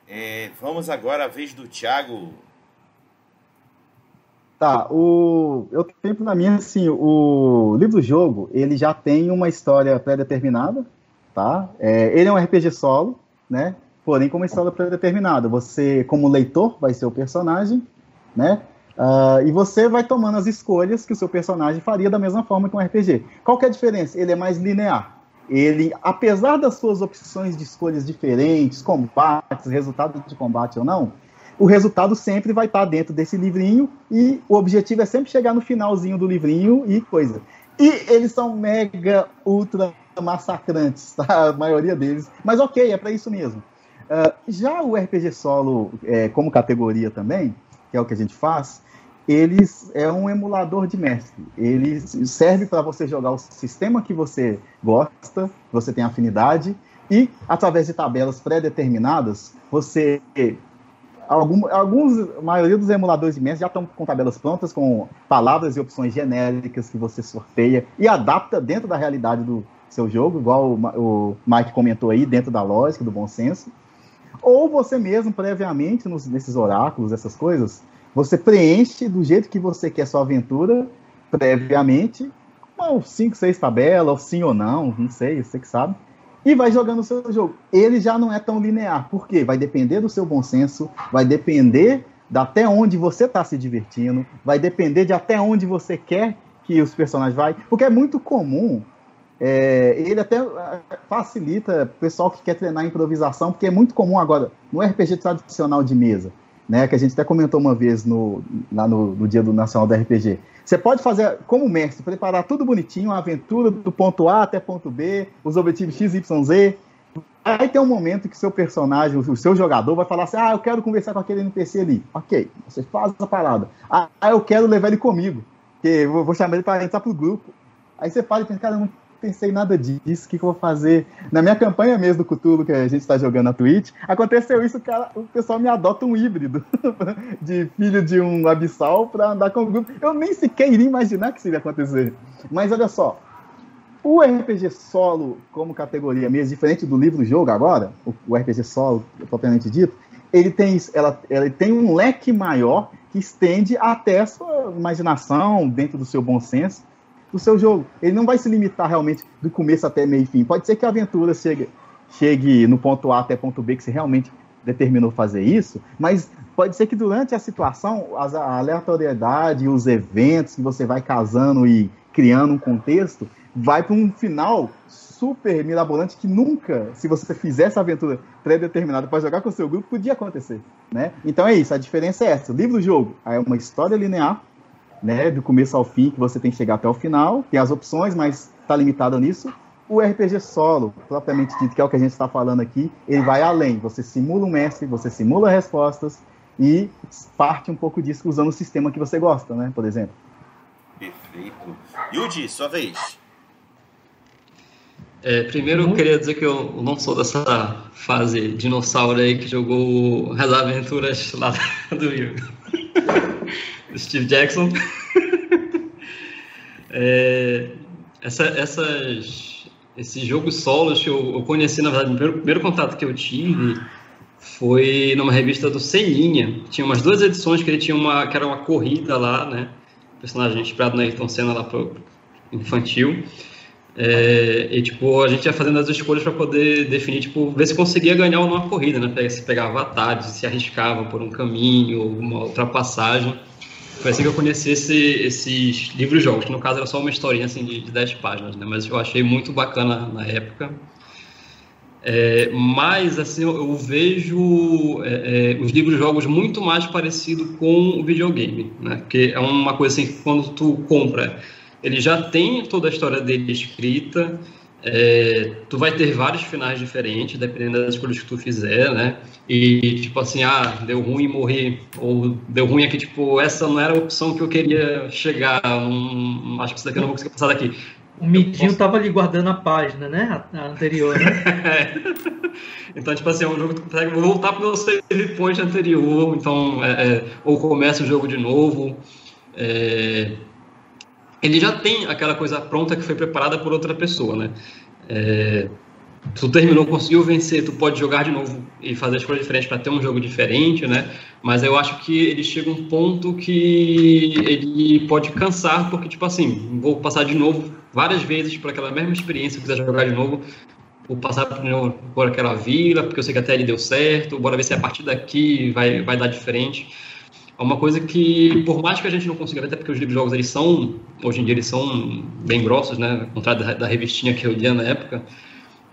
É, vamos agora à vez do Thiago Tá, o, eu tenho para mim assim, o livro do jogo, ele já tem uma história pré-determinada, tá? É, ele é um RPG solo, né? Porém, com uma história pré-determinada. Você, como leitor, vai ser o personagem, né? Uh, e você vai tomando as escolhas que o seu personagem faria da mesma forma que um RPG. Qual que é a diferença? Ele é mais linear. Ele, apesar das suas opções de escolhas diferentes, combates, resultado de combate ou não, o resultado sempre vai estar dentro desse livrinho e o objetivo é sempre chegar no finalzinho do livrinho e coisa. E eles são mega, ultra massacrantes, <laughs> tá? a maioria deles. Mas ok, é para isso mesmo. Uh, já o RPG solo, é, como categoria também, que é o que a gente faz, eles é um emulador de mestre. Ele serve para você jogar o sistema que você gosta, você tem afinidade, e através de tabelas pré-determinadas, você algum, alguns, a maioria dos emuladores de mestre já estão com tabelas prontas, com palavras e opções genéricas que você sorteia e adapta dentro da realidade do seu jogo, igual o, o Mike comentou aí, dentro da lógica, do bom senso. Ou você mesmo, previamente, nos, nesses oráculos, essas coisas, você preenche do jeito que você quer sua aventura, previamente, com 5, 6 tabelas, ou sim ou não, não sei, você que sabe e vai jogando o seu jogo. Ele já não é tão linear, por quê? Vai depender do seu bom senso, vai depender de até onde você está se divertindo, vai depender de até onde você quer que os personagens vai, porque é muito comum. É, ele até é, facilita o pessoal que quer treinar improvisação, porque é muito comum agora no RPG tradicional de mesa, né? Que a gente até comentou uma vez no, lá no, no dia do Nacional do RPG. Você pode fazer, como mestre, preparar tudo bonitinho, a aventura do ponto A até ponto B, os objetivos X, Y, Z. Aí tem um momento que seu personagem, o seu jogador, vai falar assim: Ah, eu quero conversar com aquele NPC ali. Ok, você faz a parada. Ah, eu quero levar ele comigo, que eu vou chamar ele para entrar pro grupo. Aí você fala e pensa, cara, não pensei nada disso, o que, que, eu vou fazer? Na minha campanha mesmo do Cthulhu, que a gente está jogando na Twitch, aconteceu isso, cara, o pessoal me adota um híbrido <laughs> de filho de um abissal para andar com o grupo. Eu nem sequer iria imaginar que isso iria acontecer. Mas olha só, o RPG solo como categoria mesmo, diferente do livro-jogo agora, o, RPG solo propriamente dito, ele tem, ela, ele tem um leque maior que estende até a sua imaginação, dentro do seu bom senso, do seu jogo. Ele não vai se limitar realmente do começo até meio fim. Pode ser que a aventura chegue, chegue no ponto A até ponto B, que você realmente determinou fazer isso, mas pode ser que durante a situação, a aleatoriedade os eventos que você vai casando e criando um contexto, vai para um final super mirabolante que nunca, se você fizesse a aventura pré-determinada para jogar com o seu grupo, podia acontecer, né? Então é isso, a diferença é essa. O livro-jogo é uma história linear né, do começo ao fim, que você tem que chegar até o final, tem as opções, mas está limitado nisso. O RPG solo, propriamente dito, que é o que a gente está falando aqui, ele vai além. Você simula um mestre, você simula respostas e parte um pouco disso usando o sistema que você gosta, né, por exemplo. Perfeito. Yuji, sua vez. É, primeiro eu queria dizer que eu não sou dessa fase dinossauro aí que jogou as aventuras lá <laughs> do Rio. Steve Jackson. <laughs> é, essa, essas, esses jogos solos que eu, eu, conheci, na verdade, o primeiro, primeiro contato que eu tive foi numa revista do Seninha. Tinha umas duas edições que ele tinha uma que era uma corrida lá, né? Personagem inspirado na Ayrton Senna lá pro infantil. É, e tipo, a gente ia fazendo as escolhas para poder definir, tipo, ver se conseguia ganhar ou não a corrida, né? Se pegava atalhos, se arriscava por um caminho, uma ultrapassagem. Foi assim que eu conheci esse, esses livros-jogos, que no caso era só uma historinha assim, de, de 10 páginas, né? mas eu achei muito bacana na época. É, mas assim eu vejo é, é, os livros-jogos muito mais parecido com o videogame, né? Porque é uma coisa assim que quando tu compra ele já tem toda a história dele escrita, é, tu vai ter vários finais diferentes, dependendo das escolhas que tu fizer, né? E, tipo assim, ah, deu ruim morrer, ou deu ruim aqui, tipo, essa não era a opção que eu queria chegar, um, acho que isso daqui eu não vou conseguir passar daqui. O Mitinho posso... tava ali guardando a página, né? A, anterior, né? <laughs> então, tipo assim, é um jogo que tu consegue voltar pro meu save point anterior, então, é, é, ou começa o jogo de novo. É, ele já tem aquela coisa pronta que foi preparada por outra pessoa, né? É, tu terminou, conseguiu vencer, tu pode jogar de novo e fazer as coisas diferentes para ter um jogo diferente, né? Mas eu acho que ele chega um ponto que ele pode cansar, porque, tipo assim, vou passar de novo várias vezes por aquela mesma experiência, se quiser jogar de novo, vou passar por, por aquela vila, porque eu sei que até ele deu certo, bora ver se a partir daqui vai, vai dar diferente. É uma coisa que, por mais que a gente não consiga ver, até porque os livros jogos eles são, hoje em dia, eles são bem grossos, né? Ao contrário da, da revistinha que eu lia na época.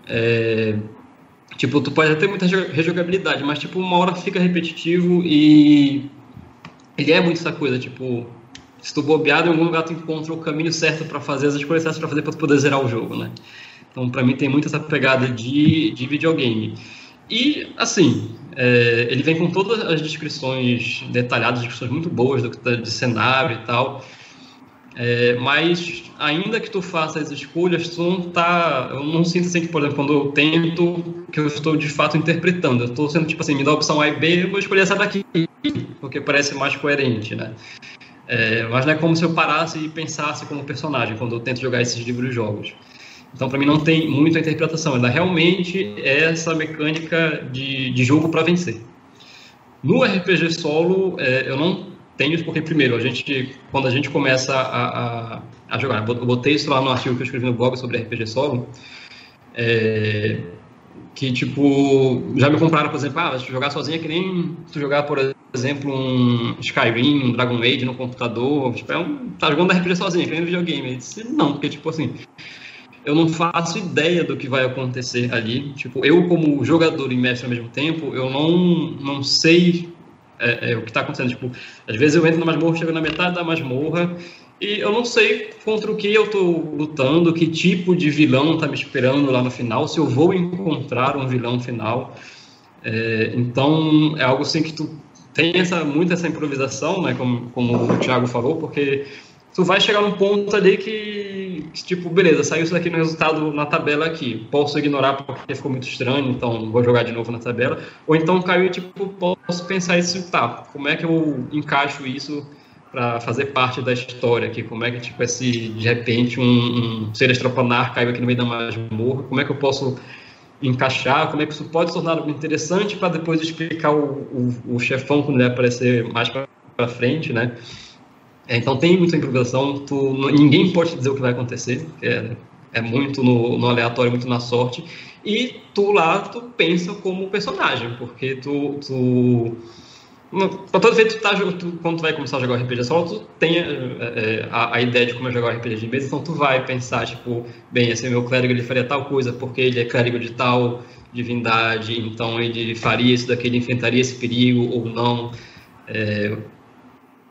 É, tipo, tu pode ter muita rejogabilidade, mas, tipo, uma hora fica repetitivo e ele é muito essa coisa, tipo, se tu bobeado em algum lugar tu encontra o caminho certo para fazer as escolhas certas para fazer para tu poder zerar o jogo, né? Então, para mim tem muito essa pegada de, de videogame. E, assim, é, ele vem com todas as descrições detalhadas, descrições muito boas do, de cenário e tal. É, mas ainda que tu faça as escolhas, tu não tá. Eu não sinto assim que, por exemplo, quando eu tento, que eu estou de fato interpretando. Eu estou sendo tipo assim, me dá a opção A e B, eu vou escolher essa daqui, porque parece mais coerente, né? É, mas não é como se eu parasse e pensasse como personagem quando eu tento jogar esses livros jogos. Então, para mim, não tem muita interpretação. Ela realmente é essa mecânica de, de jogo para vencer. No RPG solo, é, eu não tenho isso porque, primeiro, a gente, quando a gente começa a, a, a, jogar, eu botei isso lá no artigo que eu escrevi no blog sobre RPG solo, é, que, tipo, já me compraram, por exemplo, ah, jogar sozinho é que nem tu jogar, por exemplo, um Skyrim, um Dragon Age no computador, tipo, é um, tá jogando RPG sozinho, que nem videogame. Eu disse, não, porque, tipo assim, eu não faço ideia do que vai acontecer ali. Tipo, eu como jogador e mestre ao mesmo tempo, eu não, não sei é, é, o que está acontecendo. Tipo, às vezes eu entro na masmorra, chego na metade da masmorra e eu não sei contra o que eu estou lutando, que tipo de vilão está me esperando lá no final, se eu vou encontrar um vilão final. É, então, é algo assim que tu tem essa, muito essa improvisação, né, como, como o Thiago falou, porque tu vai chegar num ponto ali que, tipo, beleza, saiu isso daqui no resultado na tabela aqui. Posso ignorar porque ficou muito estranho, então vou jogar de novo na tabela. Ou então caiu, tipo, posso pensar isso, tá, como é que eu encaixo isso para fazer parte da história aqui? Como é que, tipo, esse, de repente, um, um ser extraplanar caiu aqui no meio da masmorra? Como é que eu posso encaixar? Como é que isso pode se tornar interessante para depois explicar o, o, o chefão quando ele aparecer mais para frente, né? É, então tem muita improvisação, tu, ninguém pode dizer o que vai acontecer, é, é muito no, no, aleatório, muito na sorte. E tu lá, tu pensa como personagem, porque tu. tu Pra todo efeito, tu tá, tu, quando tu vai começar a jogar RPG solo, tu tem é, é, a, a, ideia de como é jogar RPG de mesa, então tu vai pensar, tipo, bem, esse meu clérigo ele faria tal coisa porque ele é clérigo de tal divindade, então ele faria isso daqui, ele enfrentaria esse perigo ou não. É,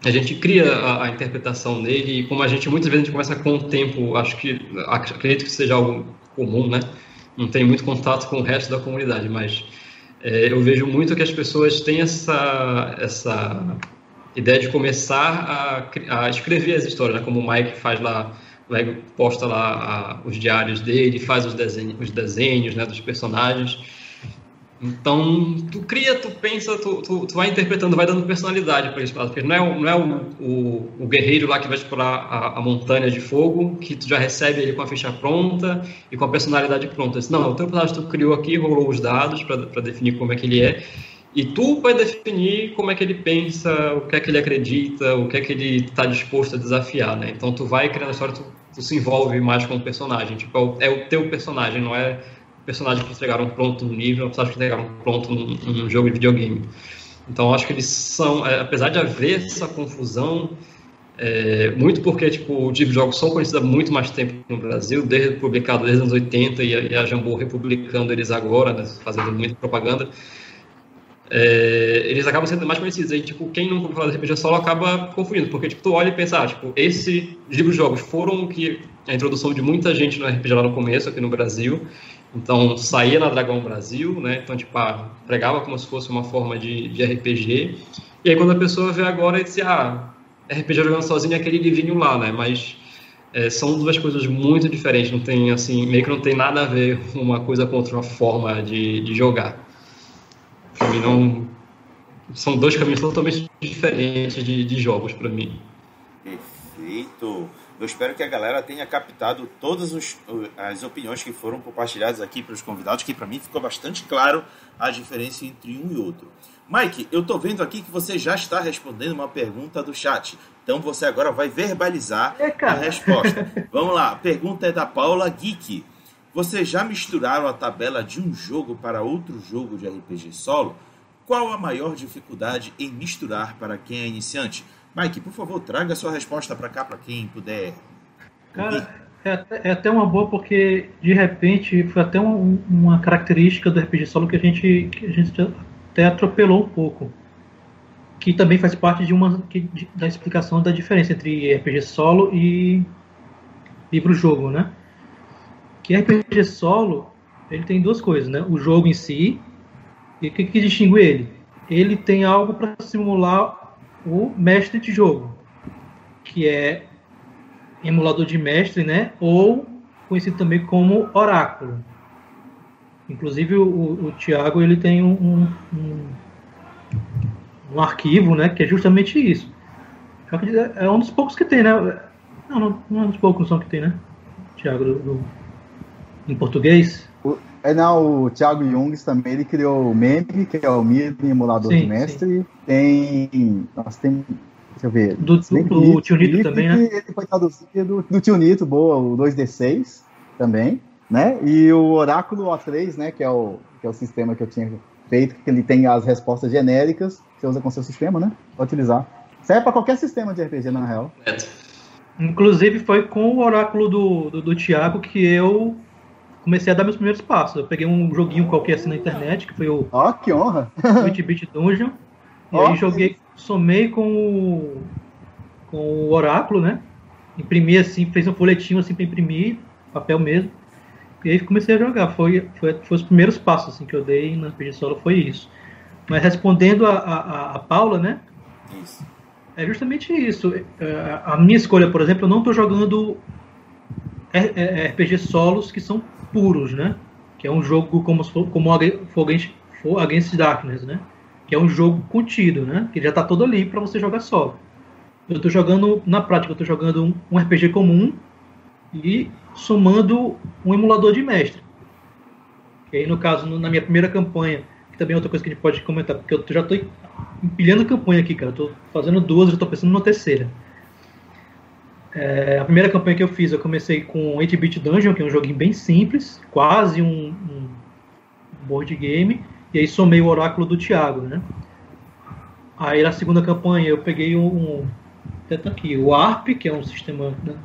a gente cria a, a, interpretação dele e como a gente muitas vezes a gente começa com o tempo, acho que acredito que seja algo comum, né? Não tem muito contato com o resto da comunidade, mas é, eu vejo muito que as pessoas têm essa essa ideia de começar a, a escrever as histórias, né? Como o Mike faz lá, posta lá a, os diários dele, faz os desenhos, os desenhos, né, dos personagens então, tu cria, tu pensa, tu, tu, tu vai interpretando, vai dando personalidade para esse porque não é, não é o, o, o, guerreiro lá que vai explorar a, a, montanha de fogo, que tu já recebe ele com a ficha pronta e com a personalidade pronta. Não, o teu personagem tu criou aqui, rolou os dados para definir como é que ele é, e tu vai definir como é que ele pensa, o que é que ele acredita, o que é que ele está disposto a desafiar, né? Então, tu vai criando a história, tu, tu se envolve mais com o personagem, tipo, é o, é o teu personagem, não é personagens que entregaram pronto no nível, personagens que entregaram pronto num, num jogo de videogame. Então, acho que eles são, é, apesar de haver essa confusão, é, muito porque tipo, os jogos são conhecidos há muito mais tempo no Brasil, desde publicado desde os anos 80 e a, e a Jambô republicando eles agora, né, fazendo muita propaganda. é, eles acabam sendo mais conhecidos. Aí, tipo, quem não falar de RPG solo acaba confundindo, porque tipo, tu olha e pensa, ah, tipo, esses livros-jogos foram que a introdução de muita gente no RPG lá no começo, aqui no Brasil. Então, saía na Dragão Brasil, né? Então, tipo, ah, pregava como se fosse uma forma de, de RPG. E aí, quando a pessoa vê agora, diz, ah, RPG jogando sozinho é aquele livrinho lá, né? Mas é, são duas coisas muito diferentes. Não tem, assim, meio que não tem nada a ver uma coisa com outra forma de, de jogar. Para mim, não. São dois caminhos totalmente diferentes de, de jogos para mim. Perfeito. Eu espero que a galera tenha captado todas os, as opiniões que foram compartilhadas aqui pelos convidados, que para mim ficou bastante claro a diferença entre um e outro. Mike, eu estou vendo aqui que você já está respondendo uma pergunta do chat. Então você agora vai verbalizar é, a resposta. Vamos lá, a pergunta é da Paula Geek. Você já misturaram a tabela de um jogo para outro jogo de RPG solo? Qual a maior dificuldade em misturar para quem é iniciante? Mike, por favor, traga sua resposta para cá, para quem puder. Cara, é até, é até, uma boa, porque de repente foi até um, uma característica do RPG solo que a gente, que a gente até atropelou um pouco. Que também faz parte de uma que, de, da explicação da diferença entre RPG solo e livro-jogo, né? Que RPG solo, ele tem duas coisas, né? O jogo em si, e o que, que distingue ele? Ele tem algo para simular o mestre de jogo, que é emulador de mestre, né? Ou conhecido também como oráculo. Inclusive o, o Tiago ele tem um, um, um, arquivo, né? Que é justamente isso. É um dos poucos que tem, né? Não, não, não é um dos poucos que tem, né? Tiago do, em português? É, não, o Thiago Jungs também, ele criou o Meme, que é o Mid emulador sim, de mestre. Sim. Tem. Nossa, tem. Deixa eu ver. Do, do, do Tio Nito também, né? Ele foi traduzido do Tio Nito, boa, o 2D6 também, né? E o Oráculo O3, né? Que é o, que é o sistema que eu tinha feito, que ele tem as respostas genéricas, você usa com seu sistema, né? Pra utilizar. Serve para qualquer sistema de RPG, na real. Inclusive foi com o oráculo do, do, do Thiago que eu comecei a dar meus primeiros passos. Eu peguei um joguinho qualquer assim na internet, que foi o. Ó, oh, que honra! <laughs> 8-bit Dungeon. E oh, aí joguei, somei com o, com o Oráculo, né? Imprimi assim, fez um folhetinho assim para imprimir, papel mesmo. E aí comecei a jogar. Foi, foi, foi os primeiros passos assim, que eu dei na RPG Solo, foi isso. Mas respondendo a, a, a Paula, né? Isso. É justamente isso. É, a minha escolha, por exemplo, eu não estou jogando RPG solos que são puros, né? Que é um jogo como como Against, Against Darkness, né? Que é um jogo contido, né? Que já está todo ali para você jogar solo. Eu estou jogando na prática, eu estou jogando um, RPG comum e somando um emulador de mestre. E aí, no caso, na minha primeira campanha, que também é outra coisa que a gente pode comentar, porque eu já estou empilhando campanha aqui, cara. Estou fazendo duas, já estou pensando na terceira. É, a primeira campanha que eu fiz, eu comecei com 8-Bit Dungeon, que é um joguinho bem simples, quase um, um, board game, e aí somei o Oráculo do Thiago, né? Aí na segunda campanha eu peguei um, até tá aqui, o ARP, que é um sistema né,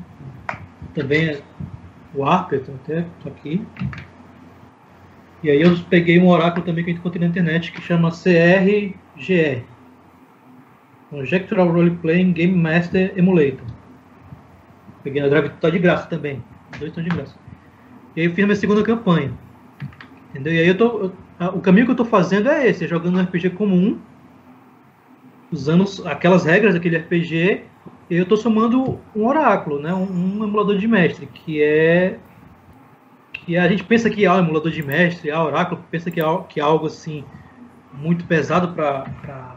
também é o ARP, até tá aqui. E aí eu peguei um oráculo também que eu encontrei na internet que chama CRGR. Conjectural Role Playing Game Master Emulator. Peguei na Drive, tá de graça também. Dois estão de graça. E aí eu fiz minha segunda campanha. Entendeu? E aí eu tô. Eu, o caminho que eu tô fazendo é esse, é jogando um RPG comum, usando aquelas regras daquele RPG, e eu tô somando um oráculo, né? Um, um emulador de mestre, que é. Que a gente pensa que é um emulador de mestre, é oráculo, pensa que é, que é algo assim muito pesado para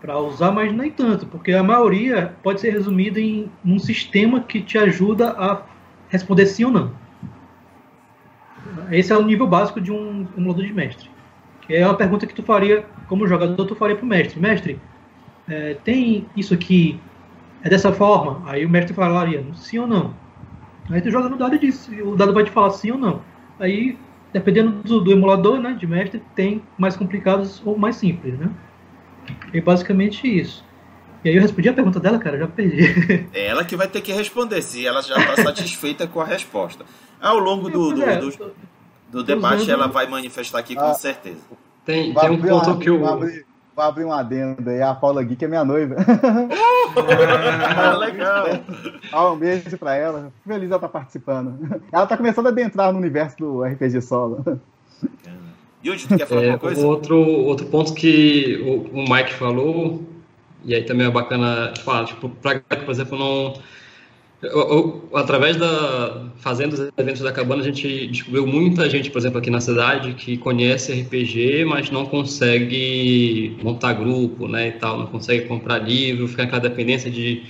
para usar, mas nem tanto, porque a maioria pode ser resumida em um sistema que te ajuda a responder sim ou não. Esse é o nível básico de um emulador de mestre. Que é uma pergunta que tu faria, como jogador, tu faria para o mestre. Mestre, é, tem isso aqui, é dessa forma? Aí o mestre falaria sim ou não. Aí tu joga no dado e diz, o dado vai te falar sim ou não. Aí, dependendo do, do emulador né, de mestre, tem mais complicados ou mais simples, né? É basicamente isso. E aí eu respondi a pergunta dela, cara, já perdi. <laughs> É ela que vai ter que responder, se ela já está satisfeita com a resposta. Ao longo do, do, é, do, do debate, ela vai manifestar aqui com ah, certeza. Tem, tem um ponto uma, que eu. Vou abrir, vou abrir um adendo aí. A Paula Gui, que é minha noiva. <laughs> Ah, legal. Ah, um beijo pra ela. Feliz ela estar tá participando. Ela tá começando a adentrar no universo do RPG solo. Hoje tu quer falar é, alguma coisa? Outro, outro ponto que o, o Mike falou, e aí também é bacana falar, tipo, pra, por exemplo, não eu, eu, através da fazendo os eventos da cabana a gente descobriu muita gente por exemplo aqui na cidade que conhece RPG mas não consegue montar grupo né e tal não consegue comprar livro fica naquela dependência de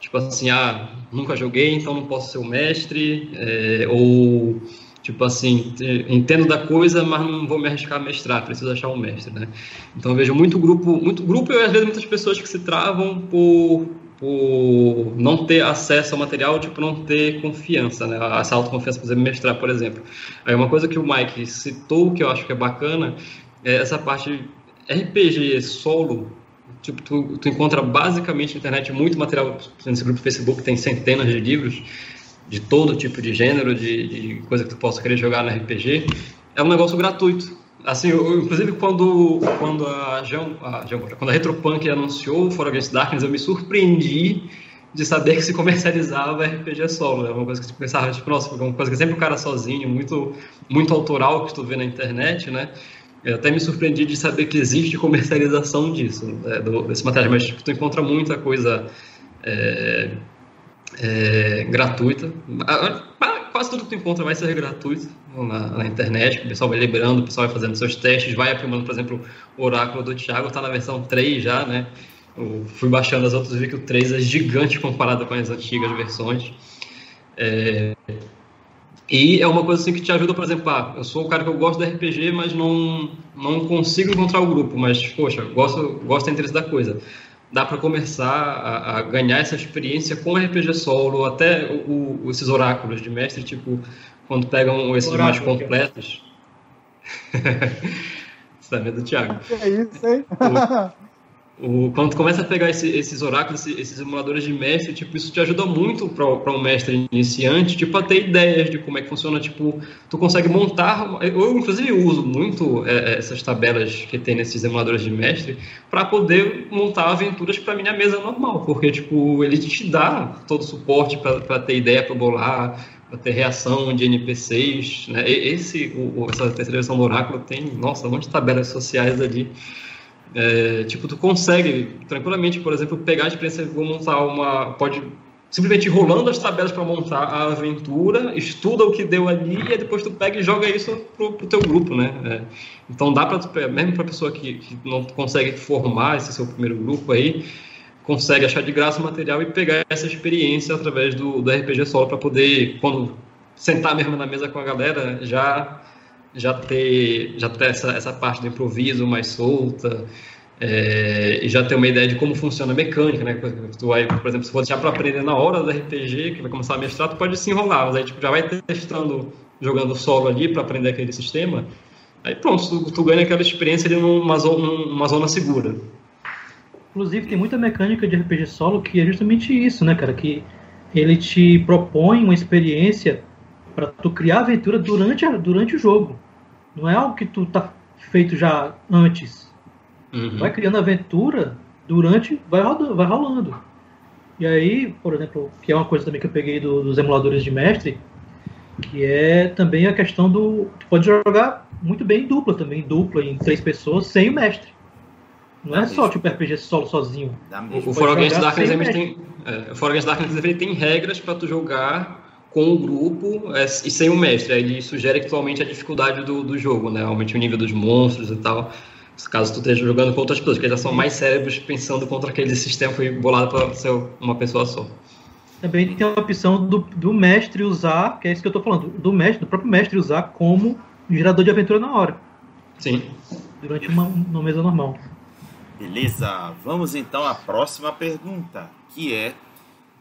tipo assim ah nunca joguei então não posso ser o mestre é, ou tipo assim entendo da coisa mas não vou me arriscar a mestrar preciso achar um mestre né então eu vejo muito grupo muito grupo e às vezes muitas pessoas que se travam por por não ter acesso ao material, tipo, não ter confiança, né? Essa autoconfiança, por exemplo, mestrar, por exemplo. Aí uma coisa que o Mike citou, que eu acho que é bacana, é essa parte RPG solo, tipo, tu, tu encontra basicamente na internet muito material, nesse grupo do Facebook tem centenas de livros, de todo tipo de gênero, de, de coisa que tu possa querer jogar no RPG, é um negócio gratuito Assim, eu, inclusive quando, quando a, Jean, a Jean, quando a Retropunk anunciou o For Against Darkness, eu me surpreendi de saber que se comercializava RPG solo. É uma coisa que eu pensava, tipo, nossa, uma coisa que sempre o cara sozinho, muito, muito autoral que tu vê na internet, né? Eu até me surpreendi de saber que existe comercialização disso, né, do, desse material, mas tipo, tu encontra muita coisa é, é, gratuita quase tudo que tu encontra vai ser gratuito na, na, internet, o pessoal vai liberando, o pessoal vai fazendo seus testes, vai aprimando, por exemplo, o Oráculo do Thiago está na versão 3 já, né? Eu fui baixando as outras e vi que o 3 é gigante comparado com as antigas versões. É... E é uma coisa assim que te ajuda, por exemplo, ah, eu sou o cara que eu gosto da RPG, mas não, não consigo encontrar o grupo, mas, poxa, gosto, gosto da interesse da coisa dá para começar a, a, ganhar essa experiência com RPG solo, até o, o, esses oráculos de mestre, tipo, quando pegam esses Oráculo, mais completos. <laughs> Você tá vendo, Thiago? É isso, hein? O, quando tu começa a pegar esse, esses oráculos, esses, simuladores de mestre, tipo, isso te ajuda muito para um mestre iniciante, tipo, a ter ideias de como é que funciona, tipo, tu consegue montar, eu inclusive uso muito é, é essas tabelas que tem nesses simuladores de mestre para poder montar aventuras para minha mesa normal, porque, tipo, ele te dá todo o suporte para ter ideia para bolar, para ter reação de NPCs, né? Esse, o, essa terceira versão do oráculo tem, nossa, um monte de tabelas sociais ali, é, tipo, tu consegue tranquilamente, por exemplo, pegar a experiência e montar uma. Pode simplesmente rolando as tabelas para montar a aventura, estuda o que deu ali e depois tu pega e joga isso pro, pro teu grupo, né? É, então dá para mesmo para pessoa que, que, não consegue formar esse seu primeiro grupo aí, consegue achar de graça o material e pegar essa experiência através do, do RPG solo para poder quando sentar mesmo na mesa com a galera já já ter, já ter essa, essa parte do improviso mais solta, é, e já ter uma ideia de como funciona a mecânica, né? Tu vai, por exemplo, se for deixar para aprender na hora do RPG, que vai começar a mestrar, tu pode se enrolar, mas aí tipo, já vai testando, jogando solo ali para aprender aquele sistema, aí pronto, tu, tu ganha aquela experiência ali numa zona, numa zona segura. Inclusive, tem muita mecânica de RPG solo que é justamente isso, né, cara? Que ele te propõe uma experiência para tu criar aventura durante, a, durante o jogo. Não é algo que tu tá feito já antes. Uhum. Vai criando aventura durante, vai rodando, vai rolando. E aí, por exemplo, que é uma coisa também que eu peguei do, dos emuladores de mestre, que é também a questão do. Tu pode jogar muito bem em dupla também, em dupla, em três pessoas, sem o mestre. Não é só tipo RPG solo sozinho. O For Against Darkness tem, é, o For Against Darkness ele tem regras para tu jogar com o grupo é, e sem o mestre. Aí ele sugere que atualmente a dificuldade do, do jogo, né? Aumente o nível dos monstros e tal. Caso tu esteja jogando com outras pessoas, que já são mais cérebros pensando contra aquele sistema foi bolado para ser uma pessoa só. Também tem a opção do, do mestre usar, que é isso que eu estou falando, do mestre, do próprio mestre usar como gerador de aventura na hora. Sim. Durante uma, uma mesa normal. Beleza, vamos então à próxima pergunta, que é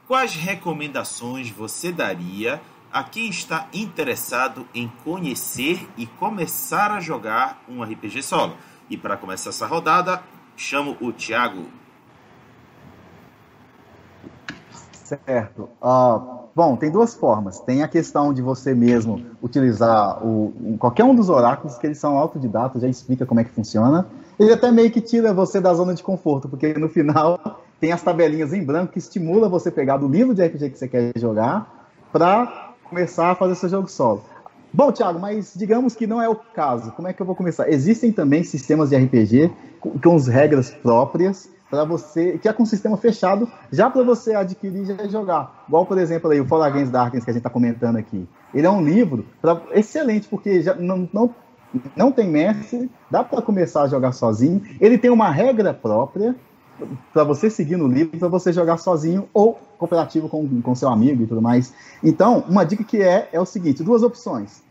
Quais recomendações você daria a quem está interessado em conhecer e começar a jogar um RPG solo? E para começar essa rodada, chamo o Thiago. Certo. Uh, Bom, tem duas formas. Tem a questão de você mesmo utilizar o, qualquer um dos oráculos, que eles são autodidatos, já explica como é que funciona. Ele até meio que tira você da zona de conforto, porque no final tem as tabelinhas em branco que estimula você pegar do livro de RPG que você quer jogar para começar a fazer seu jogo solo. Bom, Thiago, mas digamos que não é o caso. Como é que eu vou começar? Existem também sistemas de RPG com, com as regras próprias para você, que é com um sistema fechado, já para você adquirir e jogar. Igual, por exemplo, aí, o For Against Darkness que a gente está comentando aqui. Ele é um livro pra, excelente, porque já não, não, não tem mestre, dá para começar a jogar sozinho. Ele tem uma regra própria para você seguir no livro, para você jogar sozinho ou cooperativo com, com seu amigo e tudo mais. Então, uma dica que é é o seguinte: duas opções.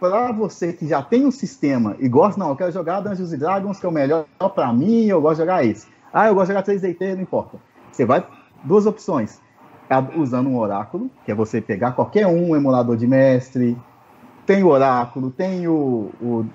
Para você que já tem um sistema e gosta, não, eu quero jogar Dungeons Dragons, que é o melhor para mim, eu gosto de jogar esse. Ah, eu gosto de jogar 3DT, não importa. Você vai, duas opções. Usando um oráculo, que é você pegar qualquer um emulador de mestre, tem o oráculo, tem o, o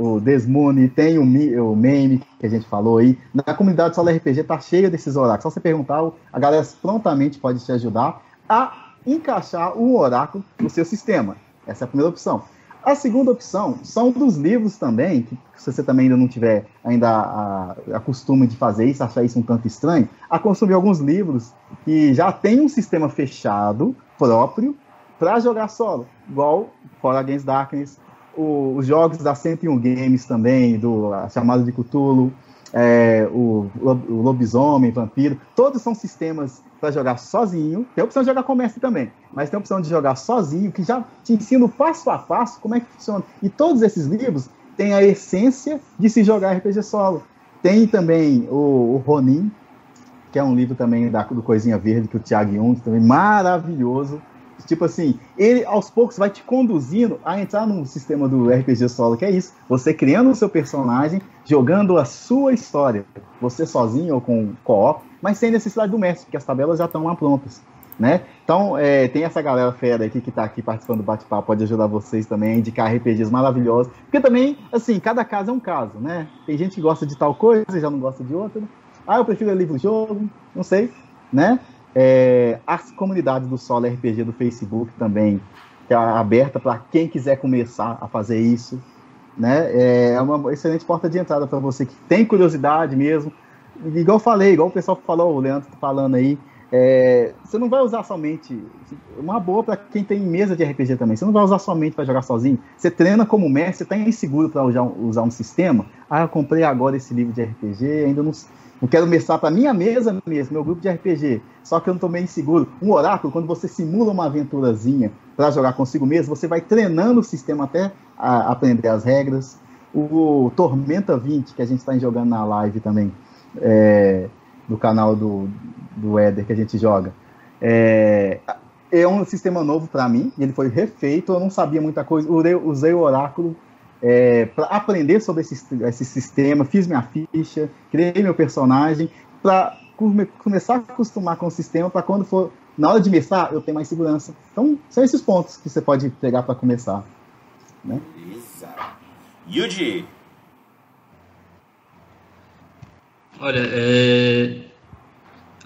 o Desmone, tem o, o meme que a gente falou aí. Na comunidade Solo RPG tá cheia desses oráculos. Só você perguntar, a galera prontamente pode te ajudar a encaixar um oráculo no seu sistema. Essa é a primeira opção. A segunda opção são dos livros também, que se você também ainda não tiver ainda a, a costume de fazer isso, achar isso um tanto estranho, a consumir alguns livros que já tem um sistema fechado próprio para jogar solo, igual For Against Darkness, o, os jogos da 101 Games também, do a chamada de Cthulhu, é, o, o Lobisomem, Vampiro, todos são sistemas para jogar sozinho. Tem a opção de jogar com mestre também, mas tem a opção de jogar sozinho, que já te ensina passo a passo como é que funciona. E todos esses livros têm a essência de se jogar RPG solo. Tem também o, o Ronin, que é um livro também da, do Coisinha Verde, que o Thiago Jung, também maravilhoso. Tipo assim, ele aos poucos vai te conduzindo a entrar no sistema do RPG solo, que é isso. Você criando o seu personagem, jogando a sua história. Você sozinho ou com co-op, mas sem necessidade do mestre, porque as tabelas já estão lá prontas. Né? Então, é, tem essa galera fera aqui que está aqui participando do bate-papo, pode ajudar vocês também a indicar RPGs maravilhosos. Porque também, assim, cada caso é um caso, né? Tem gente que gosta de tal coisa e já não gosta de outra. Ah, eu prefiro livro-jogo, não sei, né? É, as comunidades do Solo RPG do Facebook também é aberta para quem quiser começar a fazer isso. Né? É uma excelente porta de entrada para você que tem curiosidade mesmo. Igual eu falei, igual o pessoal falou, o Leandro tá falando aí, é, você não vai usar somente. Uma boa para quem tem mesa de RPG também. Você não vai usar somente para jogar sozinho. Você treina como mestre, você está inseguro para usar, usar, um sistema. Ah, eu comprei agora esse livro de RPG, ainda não, não quero mestrar para minha mesa mesmo, meu grupo de RPG. Só que eu não estou meio inseguro. Um oráculo, quando você simula uma aventurazinha para jogar consigo mesmo, você vai treinando o sistema até aprender as regras. O Tormenta 20, que a gente está jogando na live também, é, do canal do, do Éder que a gente joga. É, é um sistema novo para mim, ele foi refeito, eu não sabia muita coisa, usei, usei o oráculo é, para aprender sobre esse, esse sistema, fiz minha ficha, criei meu personagem, para come, começar a acostumar com o sistema, para quando for na hora de mestrar, eu ter mais segurança. Então, são esses pontos que você pode pegar para começar. Né? Beleza. Yuji! Olha, é,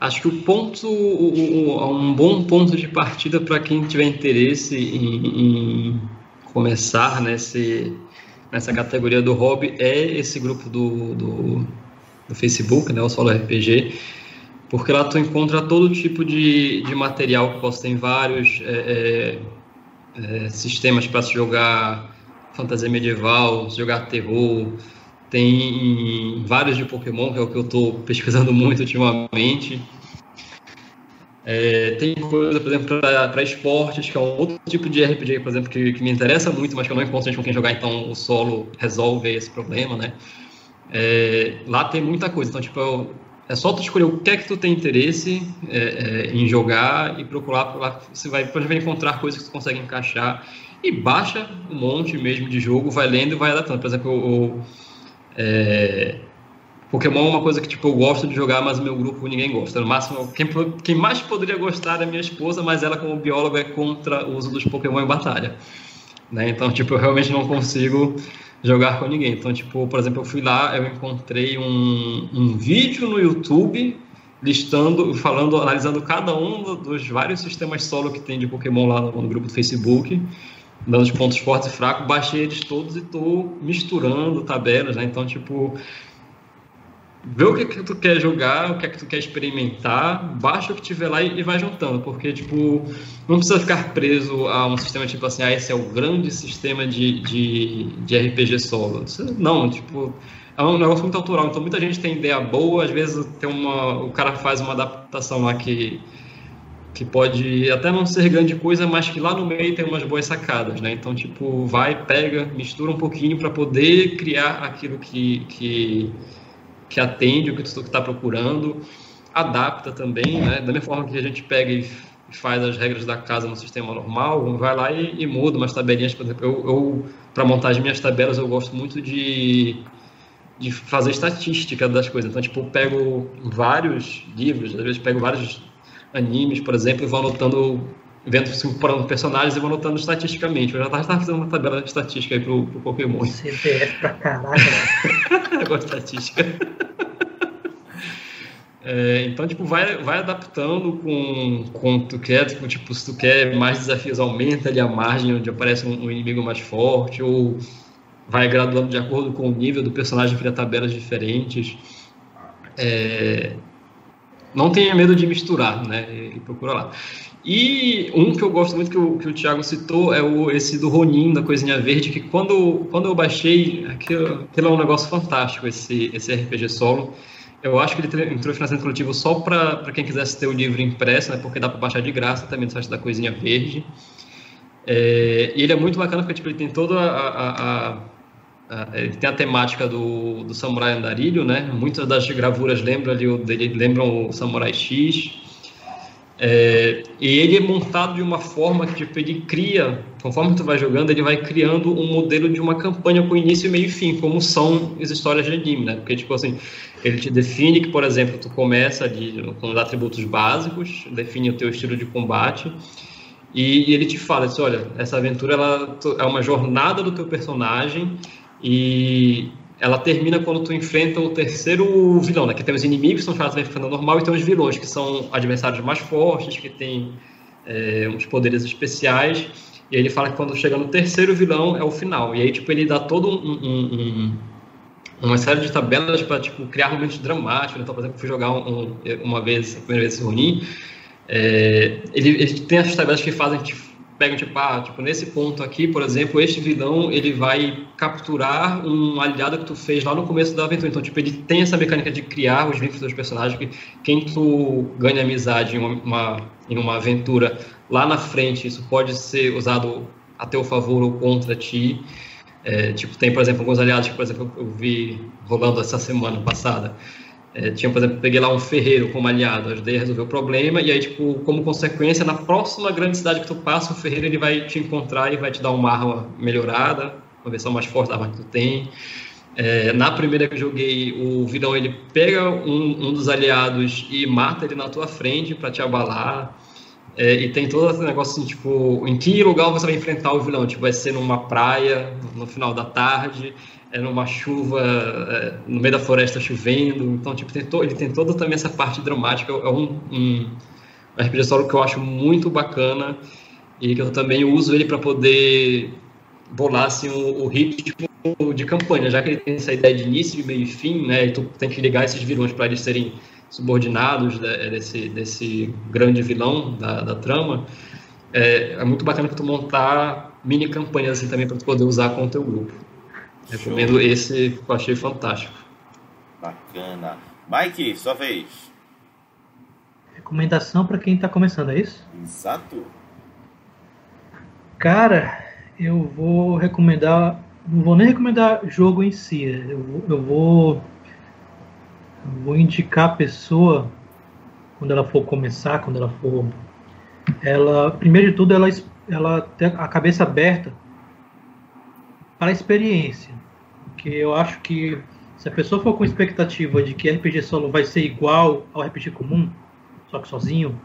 Acho que o ponto, um bom ponto de partida para quem tiver interesse em, em começar nesse, nessa categoria do hobby é esse grupo do, do, do, Facebook, né, o Solo RPG, porque lá tu encontra todo tipo de, de material que ter vários é, é, é, sistemas para se jogar fantasia medieval, jogar terror, tem vários de Pokémon, que é o que eu estou pesquisando <laughs> muito ultimamente. É, tem coisa, por exemplo, para esportes, que é um outro tipo de RPG, por exemplo, que, que, me interessa muito, mas que eu não encontro gente com quem jogar, então o solo resolve esse problema, né? É, lá tem muita coisa, então, tipo, é só tu escolher o que é que tu tem interesse é, é em jogar e procurar, lá você vai, vai encontrar coisas que tu consegue encaixar e baixa um monte mesmo de jogo, vai lendo e vai adaptando. Por exemplo, o, é, Pokémon é uma coisa que tipo, eu gosto de jogar, mas meu grupo ninguém gosta. No máximo, quem, quem mais poderia gostar é minha esposa, mas ela, como bióloga, é contra o uso dos Pokémon em batalha. Né? Então, tipo, eu realmente não consigo jogar com ninguém. Então, tipo, por exemplo, eu fui lá, eu encontrei um, um vídeo no YouTube listando, falando, analisando cada um dos vários sistemas solo que tem de Pokémon lá no, no grupo do Facebook, dando os pontos fortes e fracos, baixei eles todos e estou misturando tabelas, né? Então, tipo, vê o que, que tu quer jogar, o que é que tu quer experimentar, baixa o que tiver lá e, e, vai juntando, porque, tipo, não precisa ficar preso a um sistema tipo assim, ah, esse é o grande sistema de, de, de RPG solo. Não, tipo, é um negócio muito autoral, então muita gente tem ideia boa, às vezes tem uma, o cara faz uma adaptação lá que que pode até não ser grande coisa, mas que lá no meio tem umas boas sacadas, né? Então, tipo, vai, pega, mistura um pouquinho para poder criar aquilo que, que que atende o que tu está procurando, adapta também, né? Da mesma forma que a gente pega e faz as regras da casa no sistema normal, vai lá e, e muda umas tabelinhas, por exemplo, eu, eu para montar as minhas tabelas eu gosto muito de de fazer estatística das coisas. Então, tipo, eu pego vários livros, às vezes pego vários animes, por exemplo, e vou anotando, vendo assim, personagens e vou anotando estatisticamente. Eu já estava fazendo uma tabela de estatística aí pro, pro Pokémon. CPF pra caralho. <laughs> <laughs> de estatística. <laughs> É, então, tipo, vai, vai adaptando com, com tu quer, tipo, tipo, se tu quer mais desafios, aumenta ali a margem onde aparece um, um inimigo mais forte, ou vai graduando de acordo com o nível do personagem, cria tabelas diferentes. É, não tenha medo de misturar, né? E procura lá. E um que eu gosto muito que o, que o Thiago citou é o, esse do Ronin, da Coisinha Verde, que quando, quando eu baixei, aquilo, aquilo é um negócio fantástico, esse, esse RPG solo. Eu acho que ele entrou em financiamento coletivo só para quem quisesse ter o livro impresso, né, porque dá para baixar de graça também no site da Coisinha Verde. É, e ele é muito bacana porque tipo, ele tem toda a, a, a, ele tem a temática do, do Samurai Andarilho, né? Muitas das gravuras lembram ali, lembram o Samurai X. É, e ele é montado de uma forma que tipo, ele cria, conforme tu vai jogando, ele vai criando um modelo de uma campanha com início, meio e fim, como são as histórias de anime, né? Porque, tipo assim, ele te define que, por exemplo, tu começa com os atributos básicos, define o teu estilo de combate, e, e ele te fala assim, olha, essa aventura ela é uma jornada do teu personagem e ela termina quando tu enfrenta o terceiro vilão, né? Que tem os inimigos que são chamados de enfrentando normal e tem os vilões que são adversários mais fortes, que têm é, uns poderes especiais. E ele fala que quando chega no terceiro vilão é o final. E aí tipo ele dá todo um, um, um uma série de tabelas para tipo criar momentos dramáticos. Então, por exemplo, fui jogar um, uma vez, a primeira vez Ronin, é, ele, ele tem as tabelas que fazem tipo, pegam tipo, ah, tipo, nesse ponto aqui, por exemplo, este vilão, ele vai capturar um aliado que tu fez lá no começo da aventura. Então, tipo, ele tem essa mecânica de criar os vínculos dos personagens, que quem tu ganha amizade em uma, uma, em uma aventura lá na frente, isso pode ser usado a teu favor ou contra ti. É, tipo, tem, por exemplo, alguns aliados que, por exemplo, eu vi rolando essa semana passada, é, tinha, por exemplo, peguei lá um ferreiro como aliado, ajudei a resolver o problema, e aí, tipo, como consequência, na próxima grande cidade que tu passa, o ferreiro ele vai te encontrar e vai te dar uma arma melhorada, uma versão mais forte da arma que tu tem. É, na primeira que eu joguei, o vilão ele pega um, um dos aliados e mata ele na tua frente para te abalar. É, e tem todo esse negócio assim, tipo, em que lugar você vai enfrentar o vilão? Tipo, vai ser numa praia, no final da tarde, é numa chuva, é, no meio da floresta chovendo. Então, tipo, tem ele tem toda também essa parte dramática. É um, um, RPG solo que eu acho muito bacana e que eu também uso ele para poder bolar assim, o, o, ritmo de campanha, já que ele tem essa ideia de início, de meio e fim, né? E tu tem que ligar esses vilões para eles serem subordinados desse, desse grande vilão da, da trama. É, é, muito bacana que tu montar mini campanhas assim também para tu poder usar com o teu grupo. Recomendo Show. esse que eu achei fantástico. Bacana. Mike, sua vez. Recomendação para quem está começando, é isso? Exato. Cara, eu vou recomendar. Não vou nem recomendar jogo em si. Eu, eu vou. vou indicar a pessoa quando ela for começar, quando ela for. Ela, primeiro de tudo, ela, ela tem a cabeça aberta para a experiência. Porque eu acho que se a pessoa for com expectativa de que RPG solo vai ser igual ao RPG comum, só que sozinho,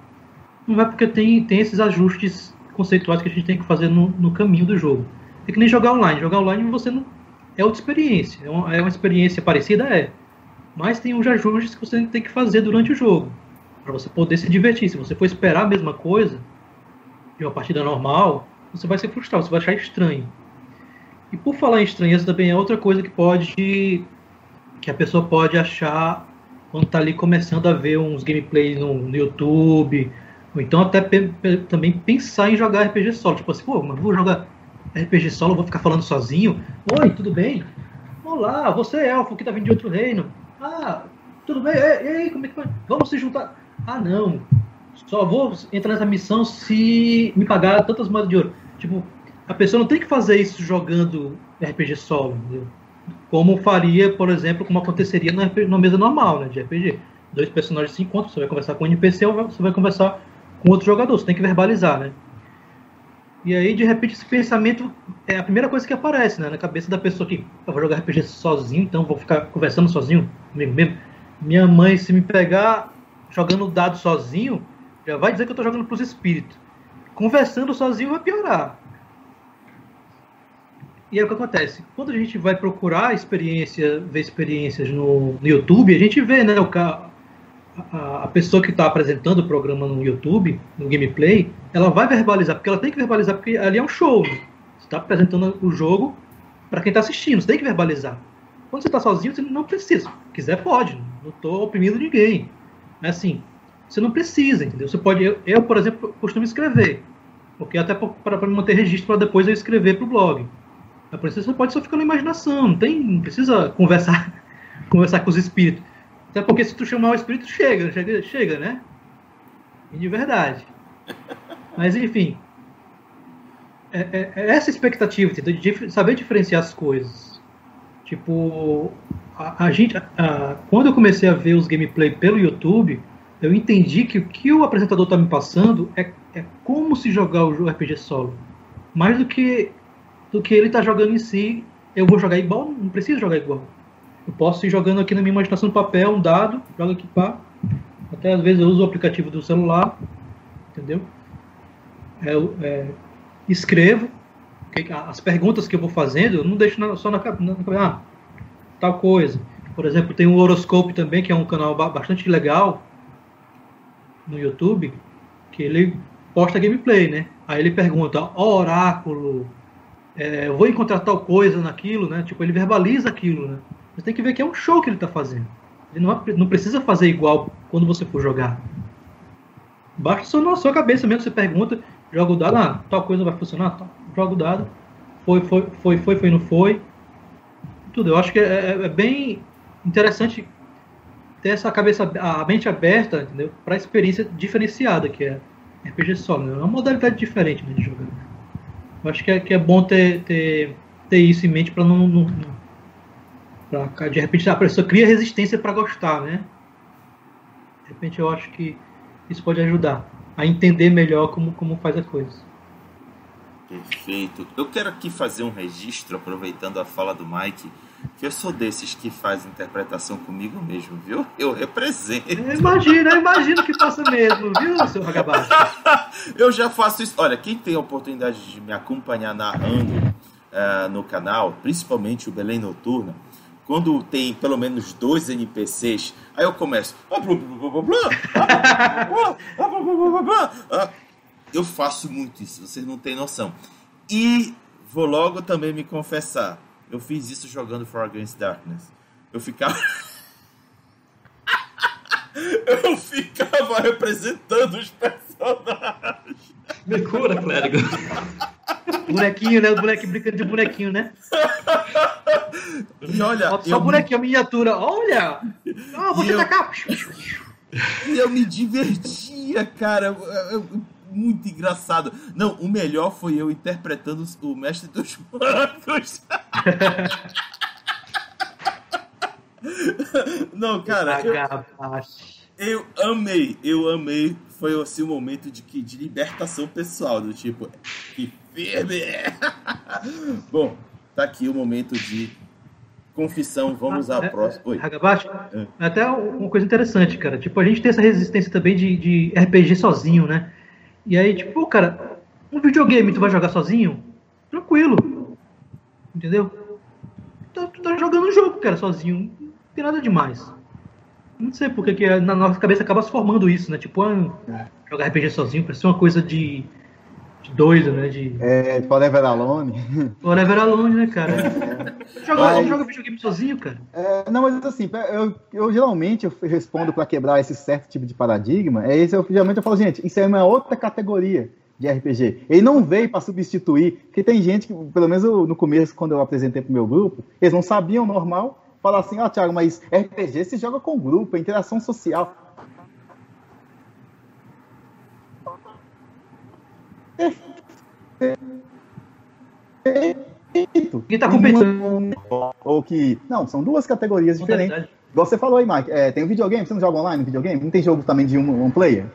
não vai porque tem, tem esses ajustes conceituais que a gente tem que fazer no, no caminho do jogo. É que nem jogar online. Jogar online você não. É outra experiência. É uma, é uma experiência parecida? É. mas tem os ajustes que você tem que fazer durante o jogo, para você poder se divertir. Se você for esperar a mesma coisa de uma partida normal, você vai se frustrar, você vai achar estranho. E por falar em estranheza também é outra coisa que pode que a pessoa pode achar quando está ali começando a ver uns gameplays no, no YouTube, ou então até pe também pensar em jogar RPG solo. Tipo assim, pô, mas vou jogar RPG solo, vou ficar falando sozinho. Oi, tudo bem? Olá, você é elfo que tá vindo de outro reino. Ah, tudo bem? E aí, como é que vai? Vamos se juntar. Ah, não. Só vou entrar nessa missão se me pagar tantas moedas de ouro. Tipo, a pessoa não tem que fazer isso jogando RPG solo, entendeu? Como faria, por exemplo, como aconteceria na, na mesa normal, né, de RPG. Dois personagens se encontram, você vai conversar com um NPC ou você vai conversar com outro jogador, você tem que verbalizar, né? E aí, de repente, esse pensamento é a primeira coisa que aparece né, na cabeça da pessoa que eu vou jogar RPG sozinho, então vou ficar conversando sozinho comigo mesmo. Minha mãe, se me pegar jogando dado sozinho, já vai dizer que eu estou jogando para os espíritos. Conversando sozinho vai piorar. E aí o que acontece? Quando a gente vai procurar experiência, ver experiências no, no YouTube, a gente vê, né, o, a, a pessoa que está apresentando o programa no YouTube, no gameplay, ela vai verbalizar, porque ela tem que verbalizar, porque ali é um show. Né? Você está apresentando o jogo para quem está assistindo, você tem que verbalizar. Quando você está sozinho, você não precisa. Se quiser, pode. Não estou oprimindo ninguém. Mas assim, você não precisa, entendeu? Você pode. Eu, eu por exemplo, costumo escrever. Porque até para manter registro para depois eu escrever para o blog. A princesa pode só ficar na imaginação, não tem, não precisa conversar, <laughs> conversar com os espíritos. Até porque se tu chamar o espírito, chega, chega, chega, né? E de verdade. Mas enfim. É, é, é essa expectativa, de saber diferenciar as coisas. Tipo, a, a gente. A, quando eu comecei a ver os gameplay pelo YouTube, eu entendi que o que o apresentador está me passando é, é como se jogar o RPG solo. Mais do que, do que ele está jogando em si, eu vou jogar igual, não preciso jogar igual. Eu posso ir jogando aqui na minha imaginação papel, um dado, jogo aqui, pá. Até às vezes eu uso o aplicativo do celular, entendeu? É, é, escrevo as perguntas que eu vou fazendo, eu não deixo só na cabeça, ah, tal coisa. Por exemplo, tem o Horoscope também, que é um canal bastante legal no YouTube, que ele posta gameplay, né? Aí ele pergunta, oráculo, é, eu vou encontrar tal coisa naquilo, né? Tipo, ele verbaliza aquilo, né? Você tem que ver que é um show que ele está fazendo. Ele não, não precisa fazer igual quando você for jogar. Basta só na sua cabeça mesmo, você pergunta, joga o dado, ah, tal coisa vai funcionar, tá, joga o dado, foi, foi, foi, foi, foi, não foi. Tudo. Eu acho que é, é, é bem interessante ter essa cabeça, a mente aberta, entendeu? Para a experiência diferenciada que é RPG solo. Né? É uma modalidade diferente né, de jogar. Eu acho que é, que é bom ter, ter, ter isso em mente para não, não, Pra, de repente a pessoa cria resistência para gostar, né? De repente eu acho que isso pode ajudar a entender melhor como, como faz as coisas. Perfeito. Eu quero aqui fazer um registro, aproveitando a fala do Mike, que eu sou desses que faz interpretação comigo mesmo, viu? Eu represento. Eu imagino, eu imagino que faça mesmo, viu, seu vagabundo? eu já faço isso. Olha, quem tem a oportunidade de me acompanhar narrando uh, no canal, principalmente o Belém Noturna, quando tem pelo menos dois NPCs, aí eu começo. Eu faço muito isso, vocês não têm noção. E vou logo também me confessar. Eu fiz isso jogando For Against Darkness. Eu ficava. <laughs> eu ficava representando os personagens. Me cura, clérigo. bonequinho, né? O bonequinho brincando de bonequinho, né? E olha. Só eu... bonequinho, miniatura. Olha! Oh, você tá cá. <laughs> E eu me divertia, cara. Muito engraçado. Não, o melhor foi eu interpretando o Mestre dos <laughs> Magos. Não, cara. Eu, eu amei, eu amei. Foi assim um momento de, de libertação pessoal, do tipo, que firme! <laughs> Bom, tá aqui o momento de confissão. Vamos à ah, é, próxima. Oi. Hagabashi, é. até uma coisa interessante, cara. Tipo, a gente tem essa resistência também de, de RPG sozinho, né? E aí, tipo, cara, um videogame tu vai jogar sozinho? Tranquilo. Entendeu? Tu, tu tá jogando um jogo, cara, sozinho. Não tem nada demais. Não sei porque que na nossa cabeça acaba se formando isso, né? Tipo, ah, jogar RPG sozinho parece uma coisa de, de doido, né? De É, Forever Alone. <laughs> Forever Alone, né, cara? joga, Mas- joga videogame sozinho, cara. É, não, mas assim, eu, eu geralmente eu respondo para quebrar esse certo tipo de paradigma. É esse, eu geralmente eu falo, gente, isso é uma outra categoria de RPG. Ele não veio para substituir, porque tem gente que, pelo menos eu- no começo, quando eu apresentei pro meu grupo, eles não sabiam normal. Falar assim, ó, Thiago, mas RPG se joga com grupo, é interação social. Perfeito. Quem tá competindo? Ou que. Não, são duas categorias diferentes. Igual você falou aí, Mike, é, tem um videogame, você não joga online no videogame? Não tem jogo também de um, um player?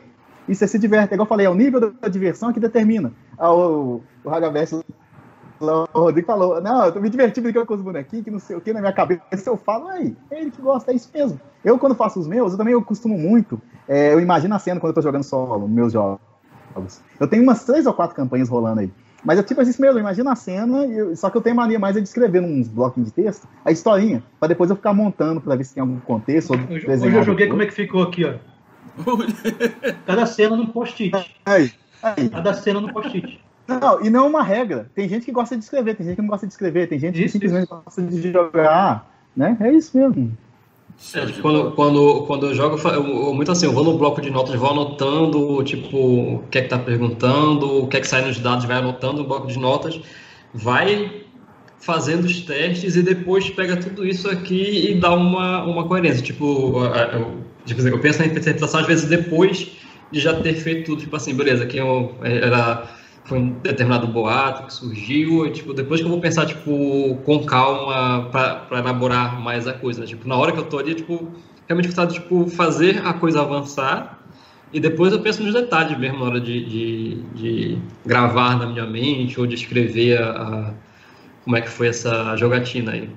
E você se diverte, igual eu falei, é o nível da diversão que determina. Ah, o, o Hagaverso, o Rodrigo falou, não, eu tô me divertindo brincando com os bonequinhos, que não sei o que, na minha cabeça eu falo, aí, é ele que gosta, é isso mesmo. Eu, quando faço os meus, eu também eu costumo muito, é, eu imagino a cena quando eu tô jogando solo, meus jogos. Eu tenho umas três ou quatro campanhas rolando aí. Mas é tipo isso mesmo, imagina a cena, e eu- só que eu tenho mania mais é de escrever nos bloquinhos de texto a historinha, pra depois eu ficar montando pra ver se tem algum contexto. Ou Hoje, hoje eu joguei como é que ficou aqui, ó. <laughs> Cada cena num post-it. Aí, aí. Cada cena num post-it. Não, e não é uma regra. Tem gente que gosta de escrever, tem gente que não gosta de escrever, tem gente que Isso, simplesmente gosta de jogar, né? É isso mesmo. É, tipo, quando, quando, quando eu jogo, eu fa- eu, eu- muito assim, eu vou no bloco de notas, vou anotando, tipo, o que é que tá perguntando, o que é que sai nos dados, vai anotando no bloco de notas, vai fazendo os testes e depois pega tudo isso aqui e dá uma, uma coerência. Tipo, eu, tipo assim, eu penso na interpretação às vezes depois de já ter feito tudo, tipo assim, beleza, aqui eu, era foi um determinado boato que surgiu, e, tipo, depois que eu vou pensar, tipo, com calma para elaborar mais a coisa, né? Tipo, na hora que eu tô ali, tipo, realmente gostar de, tipo, fazer a coisa avançar e depois eu penso nos detalhes mesmo na hora de, de, de gravar na minha mente ou de escrever a, a- como é que foi essa jogatina aí.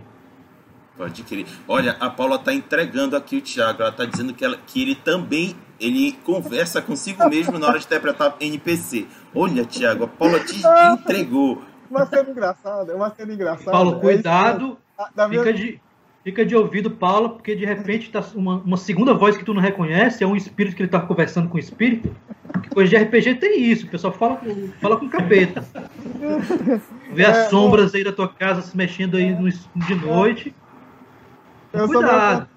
Pode crer. Olha, a Paula tá entregando aqui o Thiago. Ela tá dizendo que, ela, que ele também ele conversa consigo mesmo na hora de interpretar NPC. Olha, Thiago, a Paula te entregou. Uma cena engraçada, uma cena engraçada. Paulo, É cuidado. ah, minha- Fica de, fica de ouvido, Paulo, porque de repente tá uma, uma segunda voz que tu não reconhece, é um espírito que ele tá conversando com o espírito. Que coisa de RPG tem isso, o pessoal fala, com- fala com o capeta. Vê as É, sombras aí da tua casa se mexendo aí no, de noite. Eu Cuidado.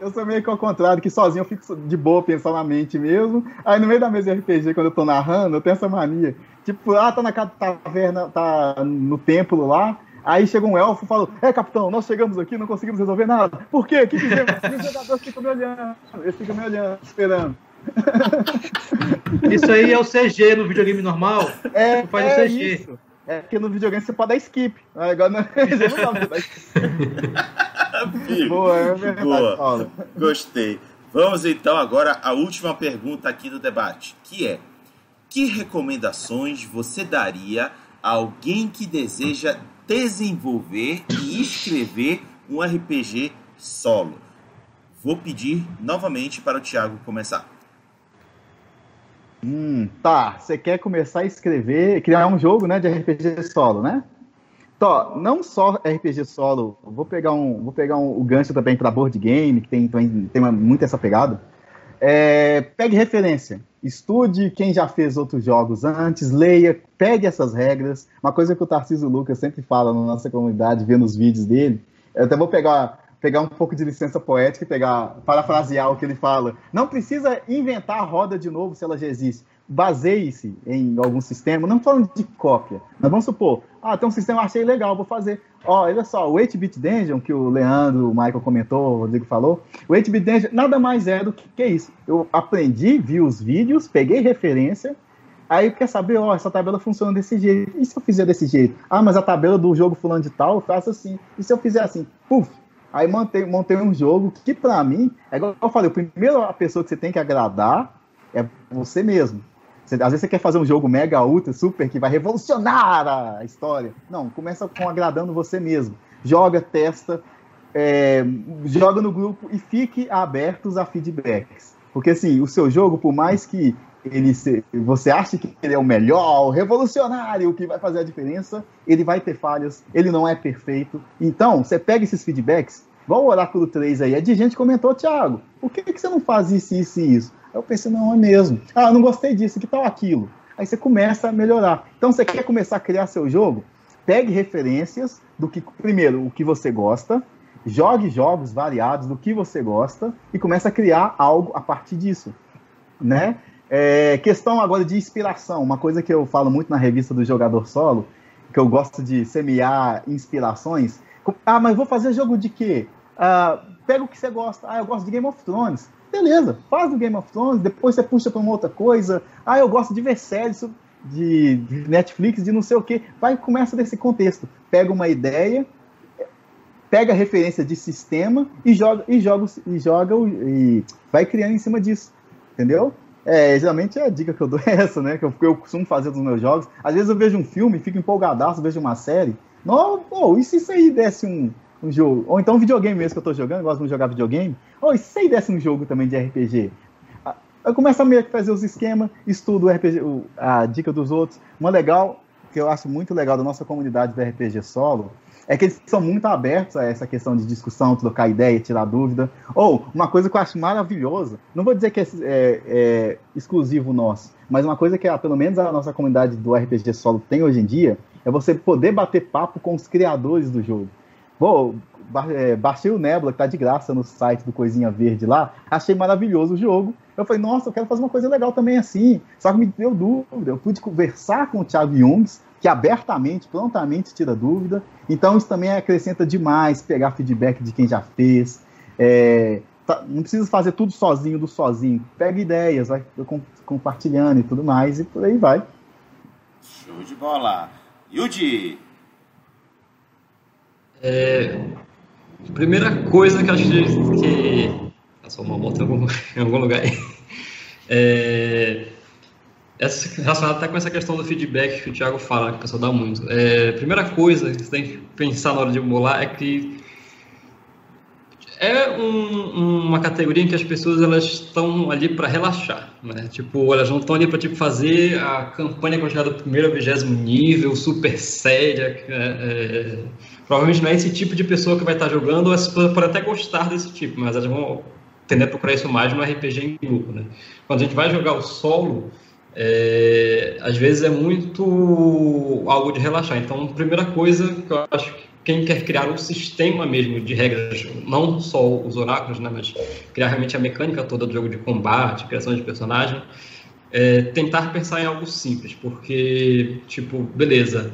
Eu sou meio que ao contrário, que sozinho eu fico de boa pensando na mente mesmo. Aí no meio da mesa de RPG, quando eu tô narrando, eu tenho essa mania. Tipo, ah, tá na ca- taverna, tá no templo lá. Aí chega um elfo e fala: É, capitão, nós chegamos aqui, não conseguimos resolver nada. Por quê? O que fizemos? E os jogadores ficam me olhando, eles ficam me olhando, esperando. Isso aí é o CG no videogame normal. É, Tu faz é o CG. isso. É porque no videogame você pode dar skip. Agora no <laughs> RPG não dá dar skip. Boa, é verdade, Boa. Paulo. Gostei. Vamos então agora à última pergunta aqui do debate, que é: que recomendações você daria a alguém que deseja desenvolver e escrever um RPG solo? Vou pedir novamente para o Thiago começar. Hum, tá. Você quer começar a escrever, criar um jogo, né, de RPG solo, né? Tó, não só RPG solo, vou pegar um, vou pegar um, o gancho também para board game, que tem, tem, tem uma- muito essa pegada. É, pegue referência, estude quem já fez outros jogos antes, leia, pegue essas regras. Uma coisa que o Tarcísio Lucas sempre fala na nossa comunidade, vendo os vídeos dele. Eu até vou pegar, pegar um pouco de licença poética e pegar, parafrasear o que ele fala. Não precisa inventar a roda de novo se ela já existe. Baseie-se em algum sistema, não falando de cópia. Mas vamos supor, ah, tem um sistema, achei legal, vou fazer. Olha só, o 8-bit Dungeon, que o Leandro, o Michael comentou, o Rodrigo falou, o 8-bit Dungeon nada mais é do que, que isso. Eu aprendi, vi os vídeos, peguei referência, Aí quer saber, ó, essa tabela funciona desse jeito. E se eu fizer desse jeito? Ah, mas a tabela do jogo fulano de tal, eu faço assim. E se eu fizer assim? Puf! Aí montei, montei um jogo que, pra mim, é igual eu falei, o primeiro a pessoa que você tem que agradar é você mesmo. Você- às vezes você quer fazer um jogo mega, ultra, super, que vai revolucionar a história. Não, começa com agradando você mesmo. Joga, testa, é, joga no grupo e fique abertos a feedbacks. Porque assim, o seu jogo, por mais que ele se, você ache que ele é o melhor, o revolucionário, o que vai fazer a diferença, ele vai ter falhas, ele não é perfeito. Então, você pega esses feedbacks, igual o Oráculo 3 aí, é de gente que comentou, Thiago, por que, que você não faz isso, isso e isso? Aí eu pensei, não, é mesmo. Ah, não gostei disso, que tal aquilo? Aí você começa a melhorar. Então, você quer começar a criar seu jogo? Pegue referências do que, primeiro, o que você gosta, jogue jogos variados do que você gosta e comece a criar algo a partir disso, né? É, questão agora de inspiração, uma coisa que eu falo muito na revista do Jogador Solo, que eu gosto de semear inspirações. Ah, mas vou fazer jogo de quê? Ah, pega o que você gosta. Ah, eu gosto de Game of Thrones. Beleza, faz o Game of Thrones, depois você puxa para uma outra coisa. Ah, eu gosto de ver séries de, de Netflix, de não sei o quê. Vai começa desse contexto. Pega uma ideia, pega a referência de sistema e joga e joga e joga e vai criando em cima disso. Entendeu? É, geralmente a dica que eu dou <laughs> é essa, né? Que eu, eu costumo fazer dos meus jogos. Às vezes eu vejo um filme, fico empolgadaço, vejo uma série. Não, pô, e se isso aí desse um, um jogo? Ou então um videogame mesmo que eu tô jogando, eu gosto de jogar videogame. Ou se isso aí desse um jogo também de RPG? Ah, eu começo a meio que fazer os esquemas, estudo o RPG, a dica dos outros. Uma legal, que eu acho muito legal da nossa comunidade do RPG solo, é que eles são muito abertos a essa questão de discussão, trocar ideia, tirar dúvida. Ou, uma coisa que eu acho maravilhosa, não vou dizer que é, é, é exclusivo nosso, mas uma coisa que pelo menos a nossa comunidade do RPG solo tem hoje em dia, é você poder bater papo com os criadores do jogo. É, baixei o Nebula, que tá de graça no site do Coisinha Verde lá, achei maravilhoso o jogo. Eu falei, nossa, eu quero fazer uma coisa legal também assim. Só que me deu dúvida. Eu pude conversar com o Thiago Jungs, que abertamente, prontamente tira dúvida. Então isso também acrescenta demais, pegar feedback de quem já fez. É, tá, não precisa fazer tudo sozinho do sozinho. Pega ideias, vai compartilhando e tudo mais, e por aí vai. Show de bola. Yudi! É, primeira coisa que acho que. Passou uma moto em algum, <laughs> em algum lugar aí. É, essa, relacionado até com essa questão do feedback que o Thiago fala, que o pessoal dá muito. É, primeira coisa que você tem que pensar na hora de molar é que é um, uma categoria em que as pessoas elas estão ali para relaxar, né? Tipo, elas não estão ali para tipo fazer a campanha com chegar do primeiro vigésimo nível, super séria. É, é, provavelmente não é esse tipo de pessoa que vai estar jogando, ou as pessoas podem até gostar desse tipo, mas elas vão tender a procurar isso mais no RPG em grupo, né? Quando a gente vai jogar o solo, é, às vezes é muito algo de relaxar. Então, primeira coisa que eu acho que quem quer criar um sistema mesmo de regras, não só os oráculos, né, mas criar realmente a mecânica toda do jogo de combate, criação de personagem, é tentar pensar em algo simples, porque, tipo, beleza,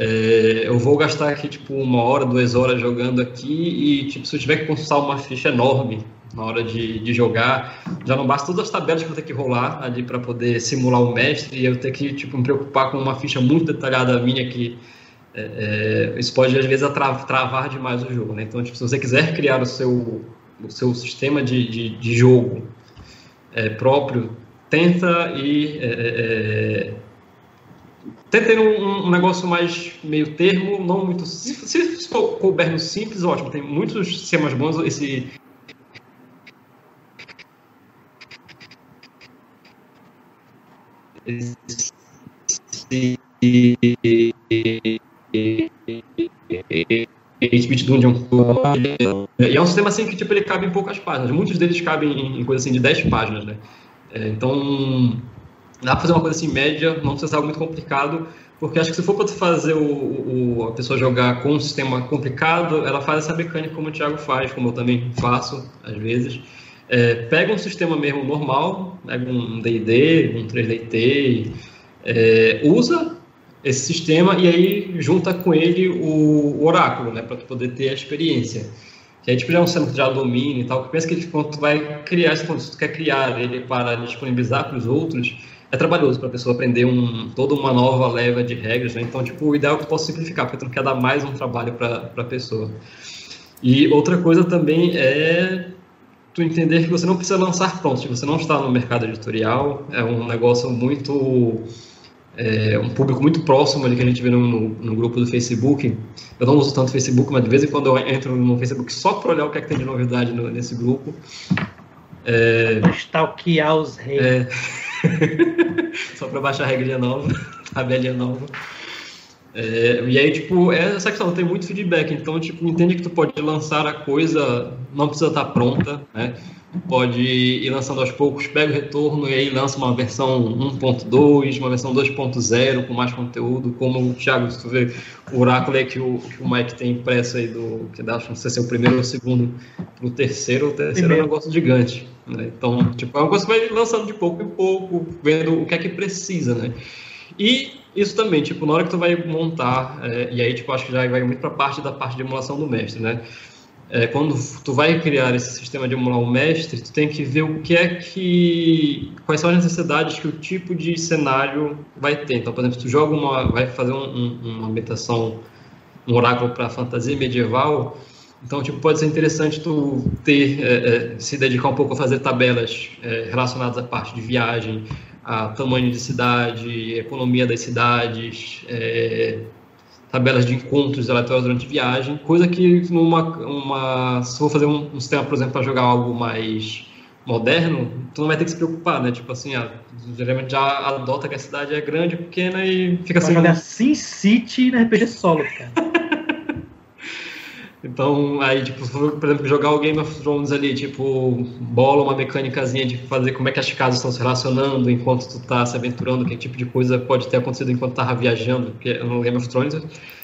é, eu vou gastar aqui, tipo, uma hora, duas horas jogando aqui e, tipo, se eu tiver que consultar uma ficha enorme na hora de, de jogar. Já não basta todas as tabelas que eu vou ter que rolar ali para poder simular o mestre e eu ter que tipo, me preocupar com uma ficha muito detalhada minha que é, é, isso pode às vezes travar demais o jogo. Né? Então, tipo, se você quiser criar o seu, o seu sistema de, de, de jogo é, próprio, tenta ir. Tenta ter um, um, negócio mais meio termo, não muito. Se, se for couber no simples, ótimo. Tem muitos sistemas bons. Esse Speed Dungeon. E é um sistema assim que tipo, ele cabe em poucas páginas. Muitos deles cabem em coisa assim de 10 páginas, né? É, então, dá pra fazer uma coisa assim média, não precisa ser algo muito complicado, porque acho que se for para fazer o, o, a pessoa jogar com um sistema complicado, ela faz essa mecânica como o Thiago faz, como eu também faço às vezes. É, pega um sistema mesmo normal, pega um D&D, um 3DT, é, usa esse sistema e aí junta com ele o, o oráculo, né, para poder ter a experiência. Que aí tipo, já é um sistema que já domina e tal, que pensa que tipo, quando tu vai criar, quando tu quer criar ele para disponibilizar para os outros, é trabalhoso para a pessoa aprender um, toda uma nova leva de regras, né? Então, tipo, o ideal é que tu possa simplificar, porque tu não quer dar mais um trabalho para a pessoa. E outra coisa também é tu entender que você não precisa lançar pronto, você não está no mercado editorial, é um negócio muito é, um público muito próximo ali que a gente vê no, no, no, grupo do Facebook. Eu não uso tanto Facebook, mas de vez em quando eu entro no Facebook só para olhar o que é que tem de novidade no, nesse grupo. É, Stalkear os reis. É, <laughs> só para baixar a regrinha nova, <laughs> tabelinha nova. É, e aí, tipo, é essa questão, tem muito feedback, então, tipo, entende que tu pode lançar a coisa, não precisa estar pronta, né? pode ir lançando aos poucos, pega o retorno e aí lança uma versão 1.2, uma versão 2.0 com mais conteúdo, como o Thiago, se tu vê o oráculo que o, que o Mike tem impresso aí do, que dá, não sei se é o primeiro ou o segundo, pro terceiro, o terceiro primeiro. é um negócio gigante, né? Então, tipo, é uma coisa que vai lançando de pouco em pouco, vendo o que é que precisa, né? E isso também, tipo, na hora que tu vai montar, é, e aí, tipo, acho que já vai muito para parte da parte de emulação do mestre, né? É, quando tu vai criar esse sistema de emular o mestre, tu tem que ver o que é que, quais são as necessidades que o tipo de cenário vai ter. Então, por exemplo, tu joga uma, vai fazer um, um, uma ambientação, um oráculo para fantasia medieval, então, tipo, pode ser interessante tu ter, é, é, se dedicar um pouco a fazer tabelas é, relacionadas à parte de viagem, a tamanho de cidade, economia das cidades, é, tabelas de encontros aleatórios durante viagem, coisa que numa uma, se for fazer um, um sistema, por exemplo, para jogar algo mais moderno, tu não vai ter que se preocupar, né? Tipo assim, a, geralmente já adota que a cidade é grande, pequena e fica assim. Jogar Sim City na RPG solo, cara. Então, aí, tipo, por exemplo, jogar o Game of Thrones ali, tipo, bola uma mecânicazinha de fazer como é que as casas estão se relacionando enquanto tu tá se aventurando, que tipo de coisa pode ter acontecido enquanto tava viajando, porque no Game of Thrones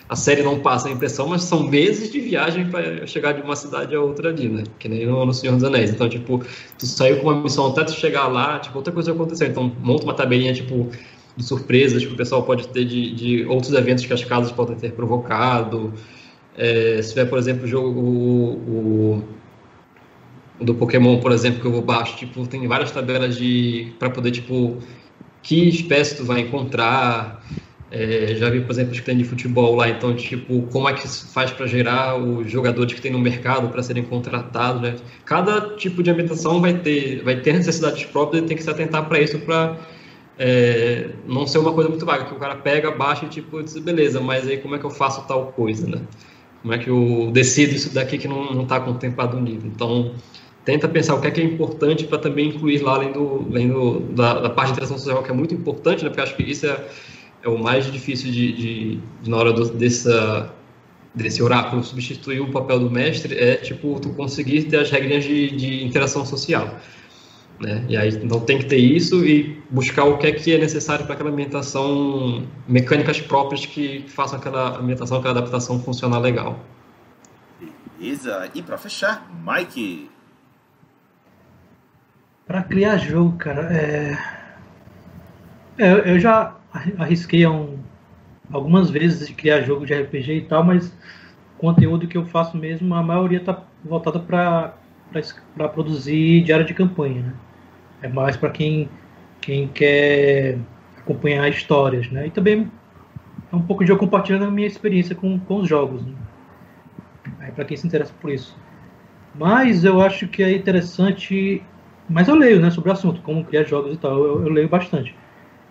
a série não passa a impressão, mas são meses de viagem para chegar de uma cidade a outra ali, né? Que nem no, no Senhor dos Anéis. Então, tipo, tu saiu com uma missão até tu chegar lá, tipo, outra coisa aconteceu. Então, monta uma tabelinha, tipo, de surpresas que o pessoal pode ter de, de outros eventos que as casas podem ter provocado, é, se tiver, por exemplo, o jogo o, o, do Pokémon, por exemplo, que eu vou baixo, tipo, tem várias tabelas de para poder tipo que espécie tu vai encontrar. É, já vi, por exemplo, os que tem de futebol lá, então, tipo, como é que faz para gerar os jogadores que tem no mercado para serem contratados, né? Cada tipo de ambientação vai ter, vai ter necessidades próprias e tem que se atentar para isso para é, não ser uma coisa muito vaga, que o cara pega, baixa e tipo, diz, beleza, mas aí como é que eu faço tal coisa, né? Como é que eu decido isso daqui que não está contemplado no nível. Então, tenta pensar o que é que é importante para também incluir lá, além, do, além do, da, da, parte de interação social, que é muito importante, né? porque acho que isso é, é o mais difícil de, de, de na hora do, dessa, desse oráculo substituir o papel do mestre, é tipo, tu conseguir ter as regras de, de interação social. Né? E aí, então tem que ter isso e buscar o que é que é necessário para aquela ambientação, mecânicas próprias que façam aquela ambientação, aquela adaptação funcionar legal. Beleza. E para fechar, Mike. Para criar jogo, cara, é... é... eu já arrisquei um... algumas vezes de criar jogo de RPG e tal, mas o conteúdo que eu faço mesmo, a maioria está voltada para para produzir diário de campanha, né? É mais para quem, quem quer acompanhar histórias, né? E também é um pouco de eu compartilhando a minha experiência com, com os jogos, né? para quem se interessa por isso. Mas eu acho que é interessante, mas eu leio, né, sobre o assunto, como criar jogos e tal, eu, eu leio bastante.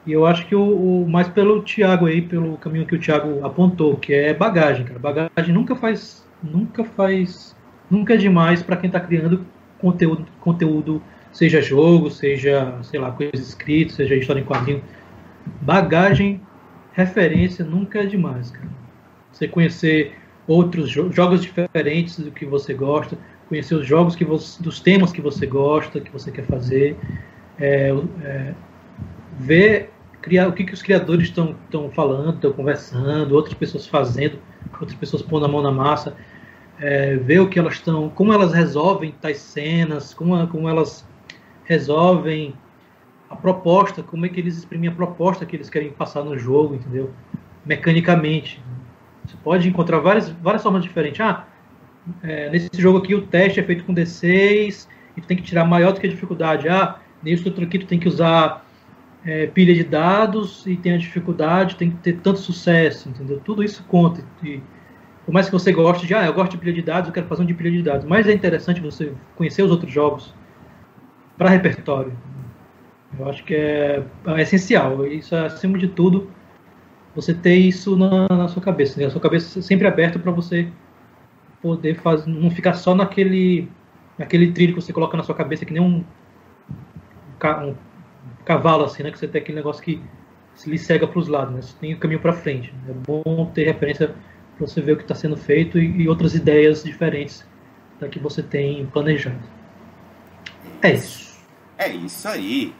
E eu acho que o, o, mais pelo Thiago aí, pelo caminho que o Thiago apontou, que é bagagem, cara. Bagagem nunca faz, nunca faz, nunca é demais para quem está criando conteúdo, conteúdo seja jogo, seja, sei lá, coisa escrita, seja história em quadrinho. Bagagem, referência nunca é demais, cara. Você conhecer outros jo jogos diferentes do que você gosta, conhecer os jogos que você, dos temas que você gosta, que você quer fazer, é, é, ver criar o que, que os criadores estão falando, estão conversando, outras pessoas fazendo, outras pessoas pondo a mão na massa, é, ver o que elas estão, como elas resolvem tais cenas, como, como elas resolvem a proposta, como é que eles exprimem a proposta que eles querem passar no jogo, entendeu? Mecanicamente. Você pode encontrar várias, várias formas diferentes. Ah, é, nesse jogo aqui o teste é feito com D6 e tu tem que tirar maior do que a dificuldade. Ah, nesse outro aqui tu tem que usar é, pilha de dados e tem a dificuldade, tem que ter tanto sucesso, entendeu? Tudo isso conta. E, por mais que você goste de, ah, eu gosto de pilha de dados, eu quero fazer um de pilha de dados. Mas é interessante você conhecer os outros jogos para repertório. Eu acho que é, é, essencial. Isso é, acima de tudo, você ter isso na, na sua cabeça. Né? A sua cabeça sempre aberta para você poder fazer, não ficar só naquele, naquele trilho que você coloca na sua cabeça, que nem um, um cavalo, assim, né? Que você tem aquele negócio que se lhe cega para os lados, né? Você tem o caminho para frente. É bom ter referência para você ver o que está sendo feito e, e, outras ideias diferentes da que você tem planejado. É isso. É isso aí.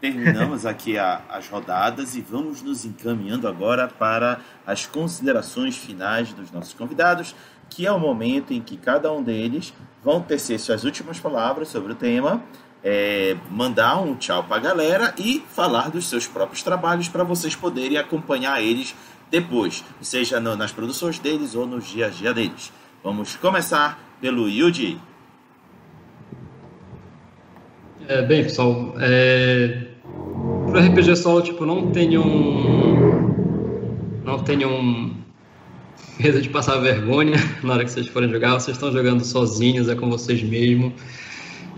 Terminamos aqui a, as rodadas e vamos nos encaminhando agora para as considerações finais dos nossos convidados, que é o momento em que cada um deles vão tecer suas últimas palavras sobre o tema, é, mandar um tchau para a galera e falar dos seus próprios trabalhos para vocês poderem acompanhar eles depois, seja no, nas produções deles ou nos dia a dia deles. Vamos começar pelo Yuji. É, bem, pessoal, é, pro RPG solo, tipo, não tenham. Não tenham medo de passar vergonha <laughs> na hora que vocês forem jogar. Vocês estão jogando sozinhos, é com vocês mesmo.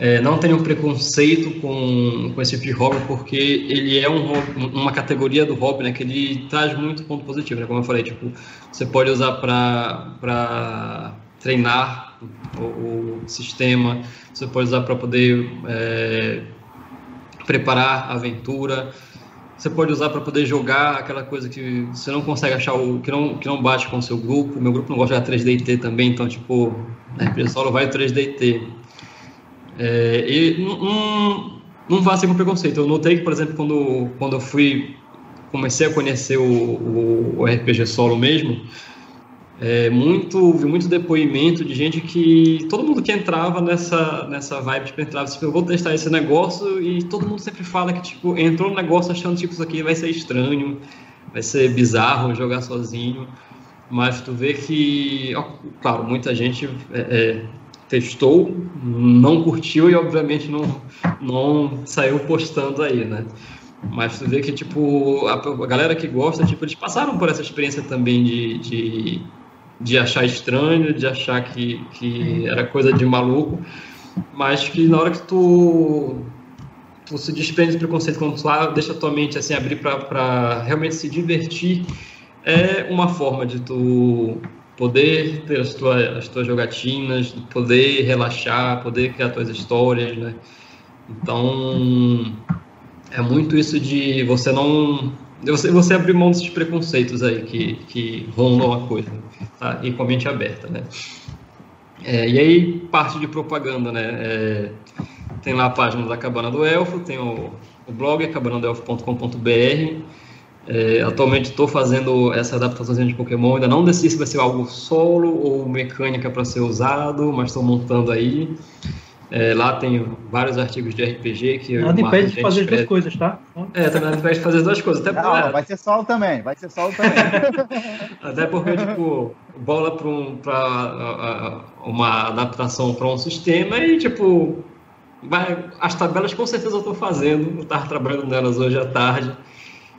É, não tenham preconceito com, com esse tipo de hobby, porque ele é um uma categoria do hobby né, que ele traz muito ponto positivo. Né? Como eu falei, tipo, você pode usar para treinar o, o, sistema, você pode usar para poder é, preparar a aventura. Você pode usar para poder jogar aquela coisa que você não consegue achar o que não que não bate com o seu grupo. Meu grupo não gosta de jogar 3D T também, então tipo, RPG solo vai 3D T. É, e não, não, vá ser com preconceito. Eu notei que, por exemplo, quando quando eu fui comecei a conhecer o, o, o RPG solo mesmo, é, muito, vi muito depoimento de gente que todo mundo que entrava nessa, nessa vibe, tipo, entrava, tipo, eu vou testar esse negócio e todo mundo sempre fala que, tipo, entrou no negócio achando, tipo, isso aqui vai ser estranho, vai ser bizarro jogar sozinho, mas tu vê que, ó, claro, muita gente é, é, testou, não curtiu e, obviamente, não, não saiu postando aí, né? Mas tu vê que, tipo, a, a galera que gosta, tipo, eles passaram por essa experiência também de, de de achar estranho, de achar que, que era coisa de maluco, mas que na hora que tu, tu se desprende do preconceito quando tu ah, deixa tua mente assim abrir para realmente se divertir, é uma forma de tu poder ter as tuas, as tuas jogatinas, poder relaxar, poder criar tuas histórias, né? Então, é muito isso de você não você, você abrir mão desses preconceitos aí que, que rondam a coisa, tá? E com a mente aberta, né? É, e aí, parte de propaganda, né? É, tem lá a página da Cabana do Elfo, tem o, o blog, cabanadoelfo.com.br. É, atualmente estou fazendo essa adaptação de Pokémon, ainda não decidi se vai ser algo solo ou mecânica para ser usado, mas estou montando aí. É, lá tem vários artigos de RPG que Nada impede de fazer as duas coisas, tá? É, também nada impede de fazer as duas coisas. Até Não, vai ser solo também, vai ser solo também. <laughs> Até porque, tipo, bola para um, uma adaptação para um sistema e, tipo, vai, as tabelas com certeza eu estou fazendo, eu estava trabalhando nelas hoje à tarde.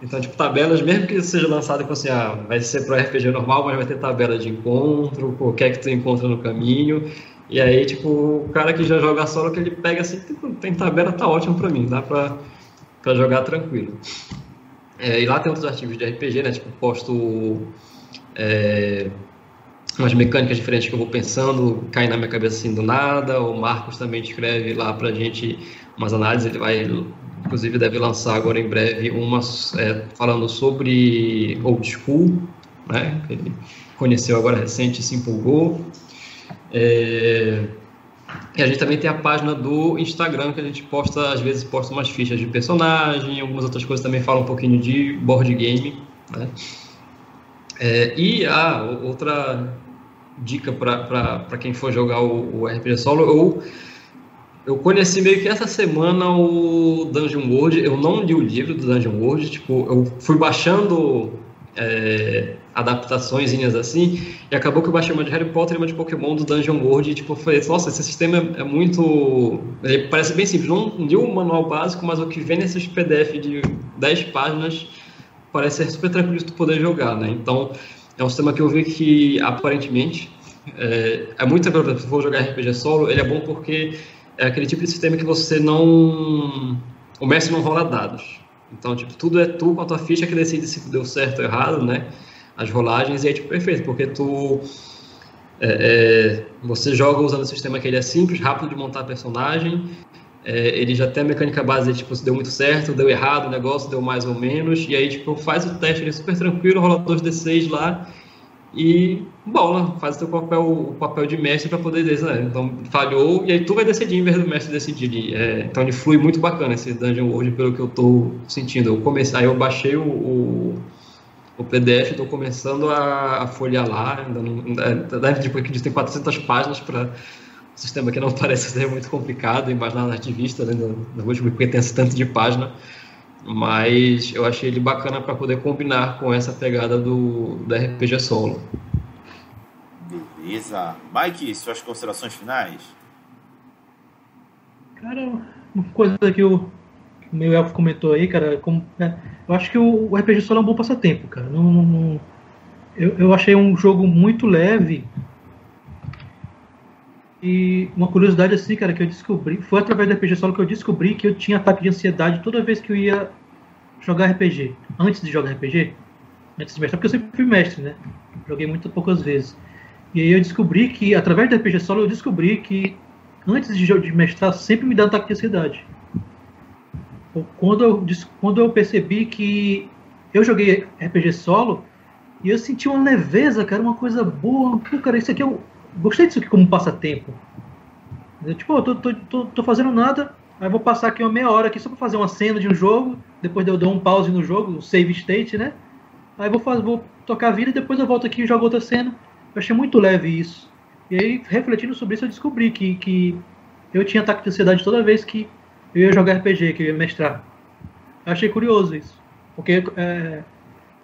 Então, tipo, tabelas, mesmo que seja lançado com assim, ah, vai ser para RPG normal, mas vai ter tabela de encontro, o que é que tu encontra no caminho. E aí, tipo, o cara que já joga solo, que ele pega assim, tem tabela, tá ótimo pra mim, dá pra, pra jogar tranquilo. É, e lá tem outros artigos de RPG, né? Tipo, posto é, umas mecânicas diferentes que eu vou pensando, cai na minha cabeça assim do nada. O Marcos também escreve lá pra gente umas análises, ele vai, inclusive, deve lançar agora em breve umas é, falando sobre old school, né? Ele conheceu agora recente e se empolgou. É... E a gente também tem a página do Instagram que a gente posta, às vezes posta umas fichas de personagem, algumas outras coisas também falam um pouquinho de board game. Né? É, e a ah, outra dica para quem for jogar o, o RPG Solo, eu, eu conheci meio que essa semana o Dungeon World, eu não li o livro do Dungeon World, tipo, eu fui baixando é, adaptações assim, e acabou que eu baixei uma de Harry Potter e uma de Pokémon do Dungeon World, e tipo, eu falei, nossa, esse sistema é, muito... Ele parece bem simples, não li o manual básico, mas o que vem nesses PDF de 10 páginas parece ser super tranquilo de tu poder jogar, né? Então, é um sistema que eu vi que, aparentemente, é, é muito tranquilo, se for jogar RPG solo, ele é bom porque é aquele tipo de sistema que você não... O mestre não rola dados. Então, tipo, tudo é tu com a tua ficha que decide se deu certo ou errado, né? as rolagens e é tipo perfeito, porque tu é, é, você joga usando o sistema que ele é simples, rápido de montar personagem, é, ele já tem a mecânica base, tipo, se deu muito certo, deu errado o negócio, deu mais ou menos, e aí, tipo, faz o teste ali super tranquilo, rola dois D6 lá e bola, faz o teu papel, o papel de mestre para poder dizer, né? Então, falhou, e aí tu vai decidir em vez do mestre decidir. É, então, ele flui muito bacana esse Dungeon World, pelo que eu tô sentindo. Eu comecei, aí eu baixei o, o, o PDF, estou começando a, a, folhear lá, ainda não, deve, tipo, que tem 400 páginas para um sistema que não <laughs> parece ser muito complicado, imaginar nativista, né, no, último porque tem esse tanto de página, mas eu achei ele bacana para poder combinar com essa pegada do, do RPG solo. Beleza. Mike, suas considerações finais? Cara, uma coisa que o meu elfo comentou aí, cara, como, é, eu acho que o, o, RPG solo é um bom passatempo, cara. Não, não, eu, eu achei um jogo muito leve, e uma curiosidade assim, cara, que eu descobri, foi através do RPG Solo que eu descobri que eu tinha ataque de ansiedade toda vez que eu ia jogar RPG. Antes de jogar RPG, antes de mestrar, porque eu sempre fui mestre, né? Joguei muito poucas vezes. E aí eu descobri que, através do RPG Solo, eu descobri que antes de, de mestrar sempre me dá ataque de ansiedade. Quando eu, quando eu percebi que eu joguei RPG Solo e eu senti uma leveza, cara, uma coisa boa. Pô, cara, isso aqui é o gostei disso aqui como passatempo. Eu, tipo, eu tô, tô, tô, tô, fazendo nada, aí vou passar aqui uma meia hora aqui só pra fazer uma cena de um jogo, depois eu dou um pause no jogo, um save state, né? Aí vou, fazer, vou tocar a vida e depois eu volto aqui e jogo outra cena. Eu achei muito leve isso. E aí, refletindo sobre isso, eu descobri que, que eu tinha ataque de ansiedade toda vez que eu ia jogar RPG, que eu ia mestrar. Eu achei curioso isso. Porque é,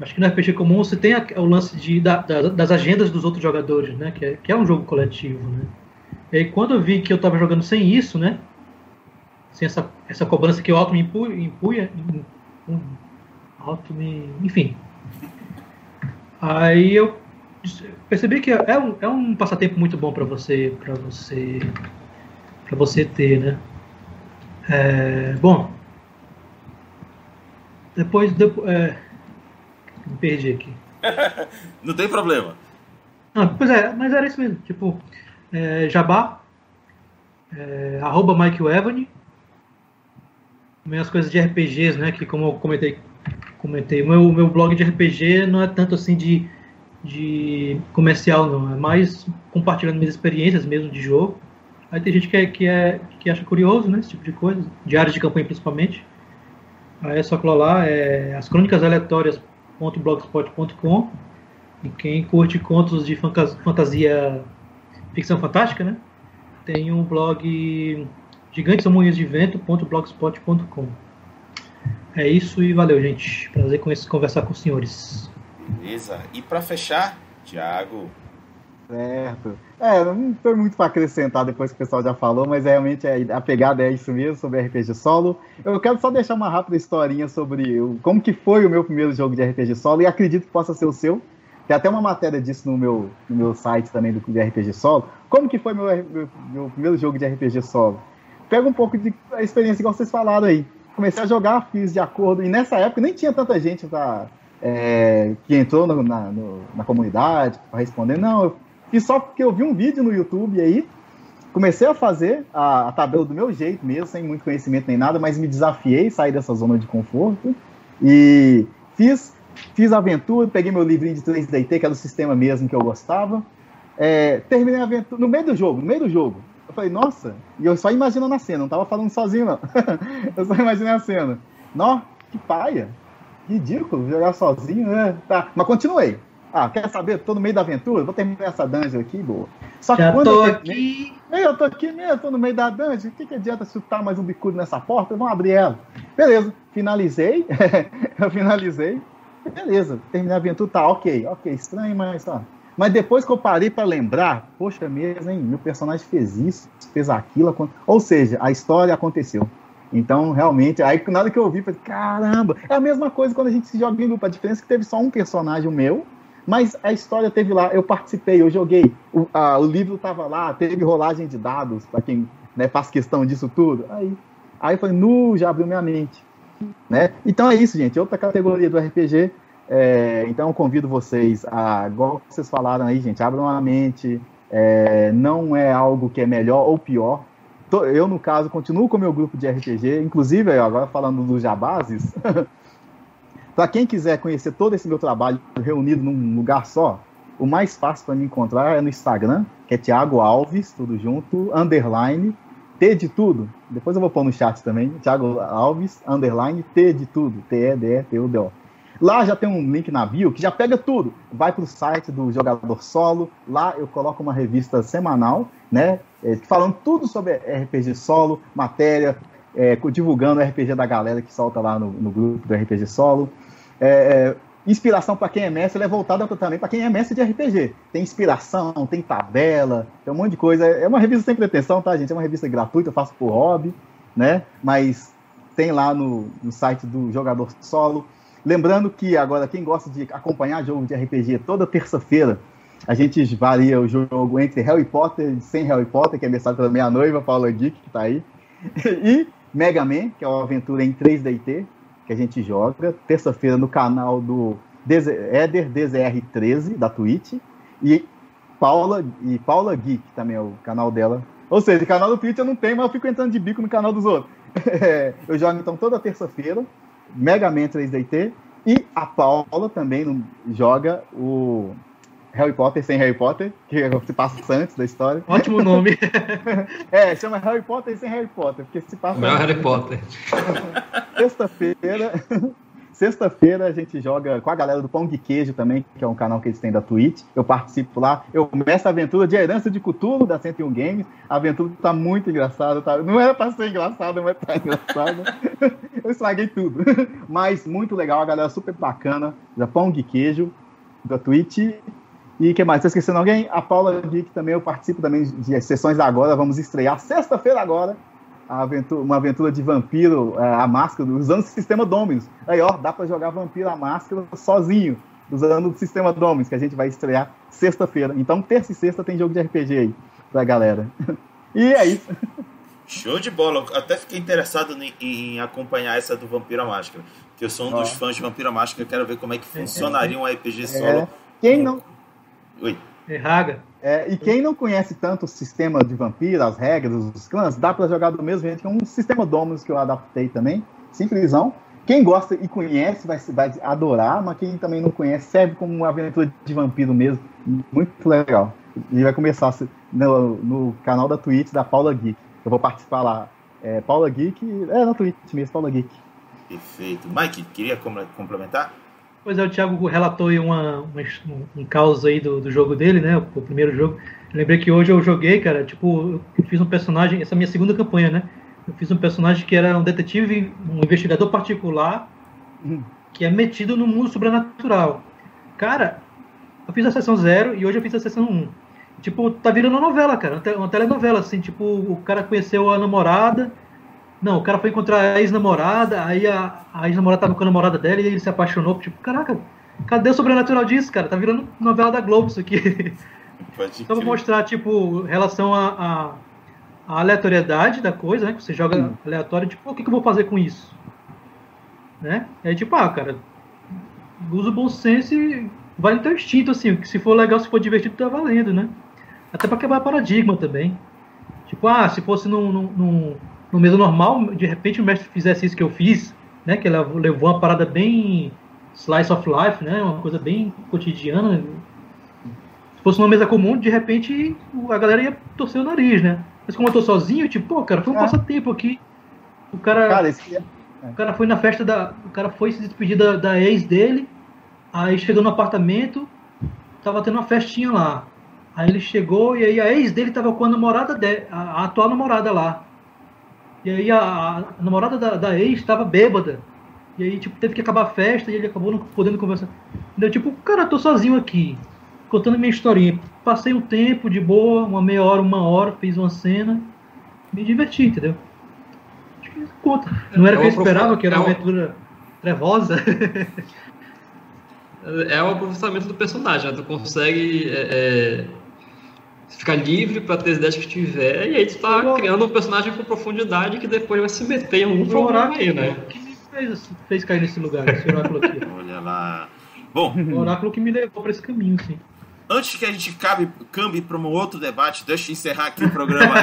Acho que no RPG comum você tem o lance de, da, das agendas dos outros jogadores, né? Que é, que é um jogo coletivo, né? E aí quando eu vi que eu estava jogando sem isso, né? Sem essa, essa cobrança que o auto me impunha, impunha um, auto me, enfim. Aí eu percebi que é um, é um passatempo muito bom para você, para você, para você ter, né? É, bom, depois, depois é, me perdi aqui. <laughs> Não tem problema. Ah, pois é, mas era isso mesmo. Tipo, é, Jabá, é, arroba Mike Evany, as coisas de RPGs, né? Que como eu comentei, comentei, o meu, meu blog de RPG não é tanto assim de, de comercial, não. É mais compartilhando minhas experiências mesmo de jogo. Aí tem gente que, é, que, é, que acha curioso, né? Esse tipo de coisa, de áreas de campanha principalmente. Aí é só colar lá, é, as crônicas aleatórias blogspot.com e quem curte contos de fantasia ficção fantástica, né? Tem um blog gigantes de vento.blogspot.com. É isso e valeu, gente. Prazer conversar com os senhores. Beleza. E para fechar, Thiago, Certo. É, não tem muito para acrescentar depois que o pessoal já falou, mas realmente a pegada é isso mesmo, sobre RPG solo. Eu quero só deixar uma rápida historinha sobre como que foi o meu primeiro jogo de RPG solo, e acredito que possa ser o seu. Tem até uma matéria disso no meu, no meu site também do de RPG solo. Como que foi meu, meu, meu primeiro jogo de RPG solo? Pega um pouco de experiência igual vocês falaram aí. Comecei a jogar, fiz de acordo, e nessa época nem tinha tanta gente pra, é, que entrou no, na, no, na comunidade para responder. Não, eu e só porque eu vi um vídeo no YouTube aí, comecei a fazer a, a, tabela do meu jeito mesmo, sem muito conhecimento nem nada, mas me desafiei, saí dessa zona de conforto e fiz, fiz a aventura, peguei meu livrinho de 3DT, que era o sistema mesmo que eu gostava. É, terminei a aventura no meio do jogo, no meio do jogo. Eu falei, nossa, e eu só imaginando a cena, não tava falando sozinho, não. <laughs> eu só imaginei a cena. Nó, que paia. Ridículo jogar sozinho, né? Tá, mas continuei. Ah, quer saber? Tô no meio da aventura, vou terminar essa dungeon aqui, boa. Só que Já quando tô eu aqui. Eu tô aqui mesmo, tô no meio da dungeon. O que, que adianta chutar mais um bicudo nessa porta? Vamos abrir ela. Beleza, finalizei. <laughs> eu finalizei. Beleza, terminei a aventura, tá ok, ok, estranho, mas ó. Mas depois que eu parei para lembrar, poxa mesmo, hein? Meu personagem fez isso, fez aquilo. Ou seja, a história aconteceu. Então, realmente, aí na hora que eu ouvi, falei, caramba, é a mesma coisa quando a gente se joga em grupo. A diferença é que teve só um personagem meu, mas a história teve lá, eu participei, eu joguei, o, a, o livro estava lá, teve rolagem de dados, para quem né, faz questão disso tudo. Aí, aí falei, nu, já abriu minha mente. Né? Então é isso, gente. Outra categoria do RPG. É, então eu convido vocês a, igual vocês falaram aí, gente, abram a mente. É, não é algo que é melhor ou pior. eu, no caso, continuo com o meu grupo de RPG, inclusive, agora falando dos jabases, <laughs> para quem quiser conhecer todo esse meu trabalho reunido num lugar só, o mais fácil para me encontrar é no Instagram, que é Thiago Alves, tudo junto, underline, T de tudo. Depois eu vou pôr no chat também, Thiago Alves, underline, T de tudo, T-E-D-E-T-U-D-O. Lá já tem um link na bio que já pega tudo. Vai para o site do Jogador Solo. Lá eu coloco uma revista semanal, né? É, falando tudo sobre RPG Solo, matéria, é, divulgando o RPG da galera que solta lá no, no grupo do RPG Solo. É, é inspiração para quem é mestre, é voltada também para quem é mestre de RPG. Tem inspiração, tem tabela, tem um monte de coisa. É uma revista sem pretensão, tá, gente? É uma revista gratuita, eu faço por hobby, né? Mas tem lá no, no site do Jogador Solo. Lembrando que agora, quem gosta de acompanhar jogo de RPG toda terça-feira, a gente varia o jogo entre Harry Potter e sem Harry Potter, que é mestrado pela minha noiva, Paula Geek, que está aí, <laughs> e Mega Man, que é uma aventura em 3DT, que a gente joga, terça-feira no canal do Eder DZR13, da Twitch, e Paula, e Paula Geek também é o canal dela. Ou seja, o canal do Twitch eu não tenho, mas eu fico entrando de bico no canal dos outros. <laughs> eu jogo então toda terça-feira, Mega Man 3DT, e a Paula também joga o Harry Potter sem Harry Potter, que se passa antes da história. Ótimo <laughs> nome. é, chama Harry Potter sem Harry Potter, porque se passa. Não é Harry Potter. <laughs> Sexta-feira. <laughs> Sexta-feira a gente joga com a galera do Pão de Queijo também, que é um canal que eles têm da Twitch. Eu participo lá. Eu começo a aventura de herança de Cthulhu da 101 Games. A aventura tá muito engraçada. Tá? Não era pra ser engraçada, mas tá engraçada. Eu estraguei tudo. Mas muito legal, a galera super bacana da Pão de Queijo da Twitch. E que mais? Estou esquecendo alguém? A Paula Geek também, eu participo também de sessões da agora. Vamos estrear sexta-feira agora aventura, uma aventura de vampiro, é, a máscara, usando o sistema Dominus. Aí, ó, dá para jogar vampiro a máscara sozinho, usando o sistema Dominus, que a gente vai estrear sexta-feira. Então, terça e sexta tem jogo de RPG aí pra galera. <laughs> E é isso. Show de bola. até fiquei interessado em, em, acompanhar essa do Vampiro a Máscara. Que eu sou um dos fãs de Vampiro a Máscara. Quero ver como é que funcionaria um RPG solo. É. Quem não. Oi. Erraga. É, e quem não conhece tanto o sistema de vampiro, as regras, os clãs, dá para jogar do mesmo jeito, que é um sistema Dominus que eu adaptei também, simplesão. Quem gosta e conhece vai, vai adorar, mas quem também não conhece serve como uma aventura de vampiro mesmo, muito legal. E vai começar no, no canal da Twitch da Paula Geek. Eu vou participar lá. É, Paula Geek, é na Twitch mesmo, Paula Geek. Perfeito. Mike, queria complementar? Pois é, o Thiago relatou aí uma, uma um caos aí do, do jogo dele, né? O, o primeiro jogo. Eu lembrei que hoje eu joguei, cara, tipo, eu fiz um personagem, essa é a minha segunda campanha, né? Eu fiz um personagem que era um detetive, um investigador particular, que é metido no mundo sobrenatural. Cara, eu fiz a sessão zero e hoje eu fiz a sessão 1. Tipo, tá virando uma novela, cara, uma telenovela, assim, tipo, o cara conheceu a namorada, não, o cara foi encontrar a ex-namorada, aí a, a ex-namorada tava com a namorada dela e ele se apaixonou. Tipo, caraca, cadê o sobrenatural disso, cara? Tá virando novela da Globo isso aqui. <laughs> Pode então vou mostrar, tipo, relação à a, a, a, aleatoriedade da coisa, né? Que você joga hum. aleatório, tipo, o que, que eu vou fazer com isso? Né? É tipo, ah, cara, usa o bom senso e vai no teu instinto, assim, que se for legal, se for divertido, tá valendo, né? Até pra quebrar paradigma também. Tipo, ah, se fosse num, num, num no mesa normal, de repente o mestre fizesse isso que eu fiz, né? Que ela levou uma parada bem slice of life, né? Uma coisa bem cotidiana. Se fosse uma mesa comum, de repente a galera ia torcer o nariz, né? Mas como eu tô sozinho, tipo, pô, cara, foi um é. passatempo aqui. O cara, cara esse... é. o cara foi na festa da, o cara foi se despedir da, da ex dele. Aí chegou no apartamento, tava tendo uma festinha lá. Aí ele chegou e aí a ex dele tava com a namorada dele, a, a atual namorada lá. E aí a, a namorada da, da ex estava bêbada. E aí, tipo, teve que acabar a festa e ele acabou não podendo conversar. Então, tipo, cara, tô sozinho aqui, contando minha historinha. Passei um tempo de boa, uma meia hora, uma hora, fiz uma cena, me diverti, entendeu? Acho que conta. Não era o que eu esperava, que era é uma aventura trevosa. <laughs> é o aproveitamento do personagem, né? tu consegue é, é ficar livre para ter as ideias que tiver, e aí tu tá criando um personagem com profundidade que depois vai se meter em algum problema aí, né? Que me fez, fez cair nesse lugar, esse oráculo aqui. <laughs> Olha lá. Bom. O oráculo que me levou para esse caminho, sim. antes que a gente cabe, cambe para um outro debate, deixa eu encerrar aqui o programa.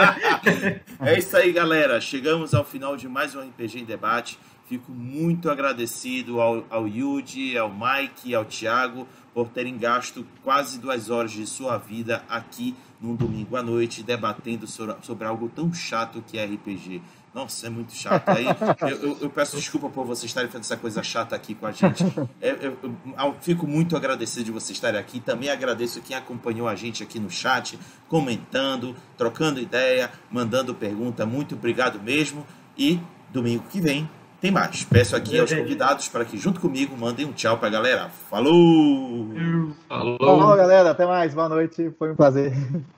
<laughs> é isso aí, galera. Chegamos ao final de mais um RPG em debate. Fico muito agradecido ao, ao Yudi, ao Mike ao Thiago por terem gasto quase duas horas de sua vida aqui num domingo à noite debatendo sobre, algo tão chato que é RPG. Nossa, é muito chato. Aí <laughs> eu, eu, eu, peço desculpa por vocês estarem fazendo essa coisa chata aqui com a gente. É, eu, eu, fico muito agradecido de vocês estarem aqui. Também agradeço quem acompanhou a gente aqui no chat, comentando, trocando ideia, mandando pergunta. Muito obrigado mesmo. E domingo que vem tem mais. Peço aqui aos convidados para que, junto comigo, mandem um tchau para a galera. Falou! Falou! Falou, galera. Até mais. Boa noite. Foi um prazer. <laughs>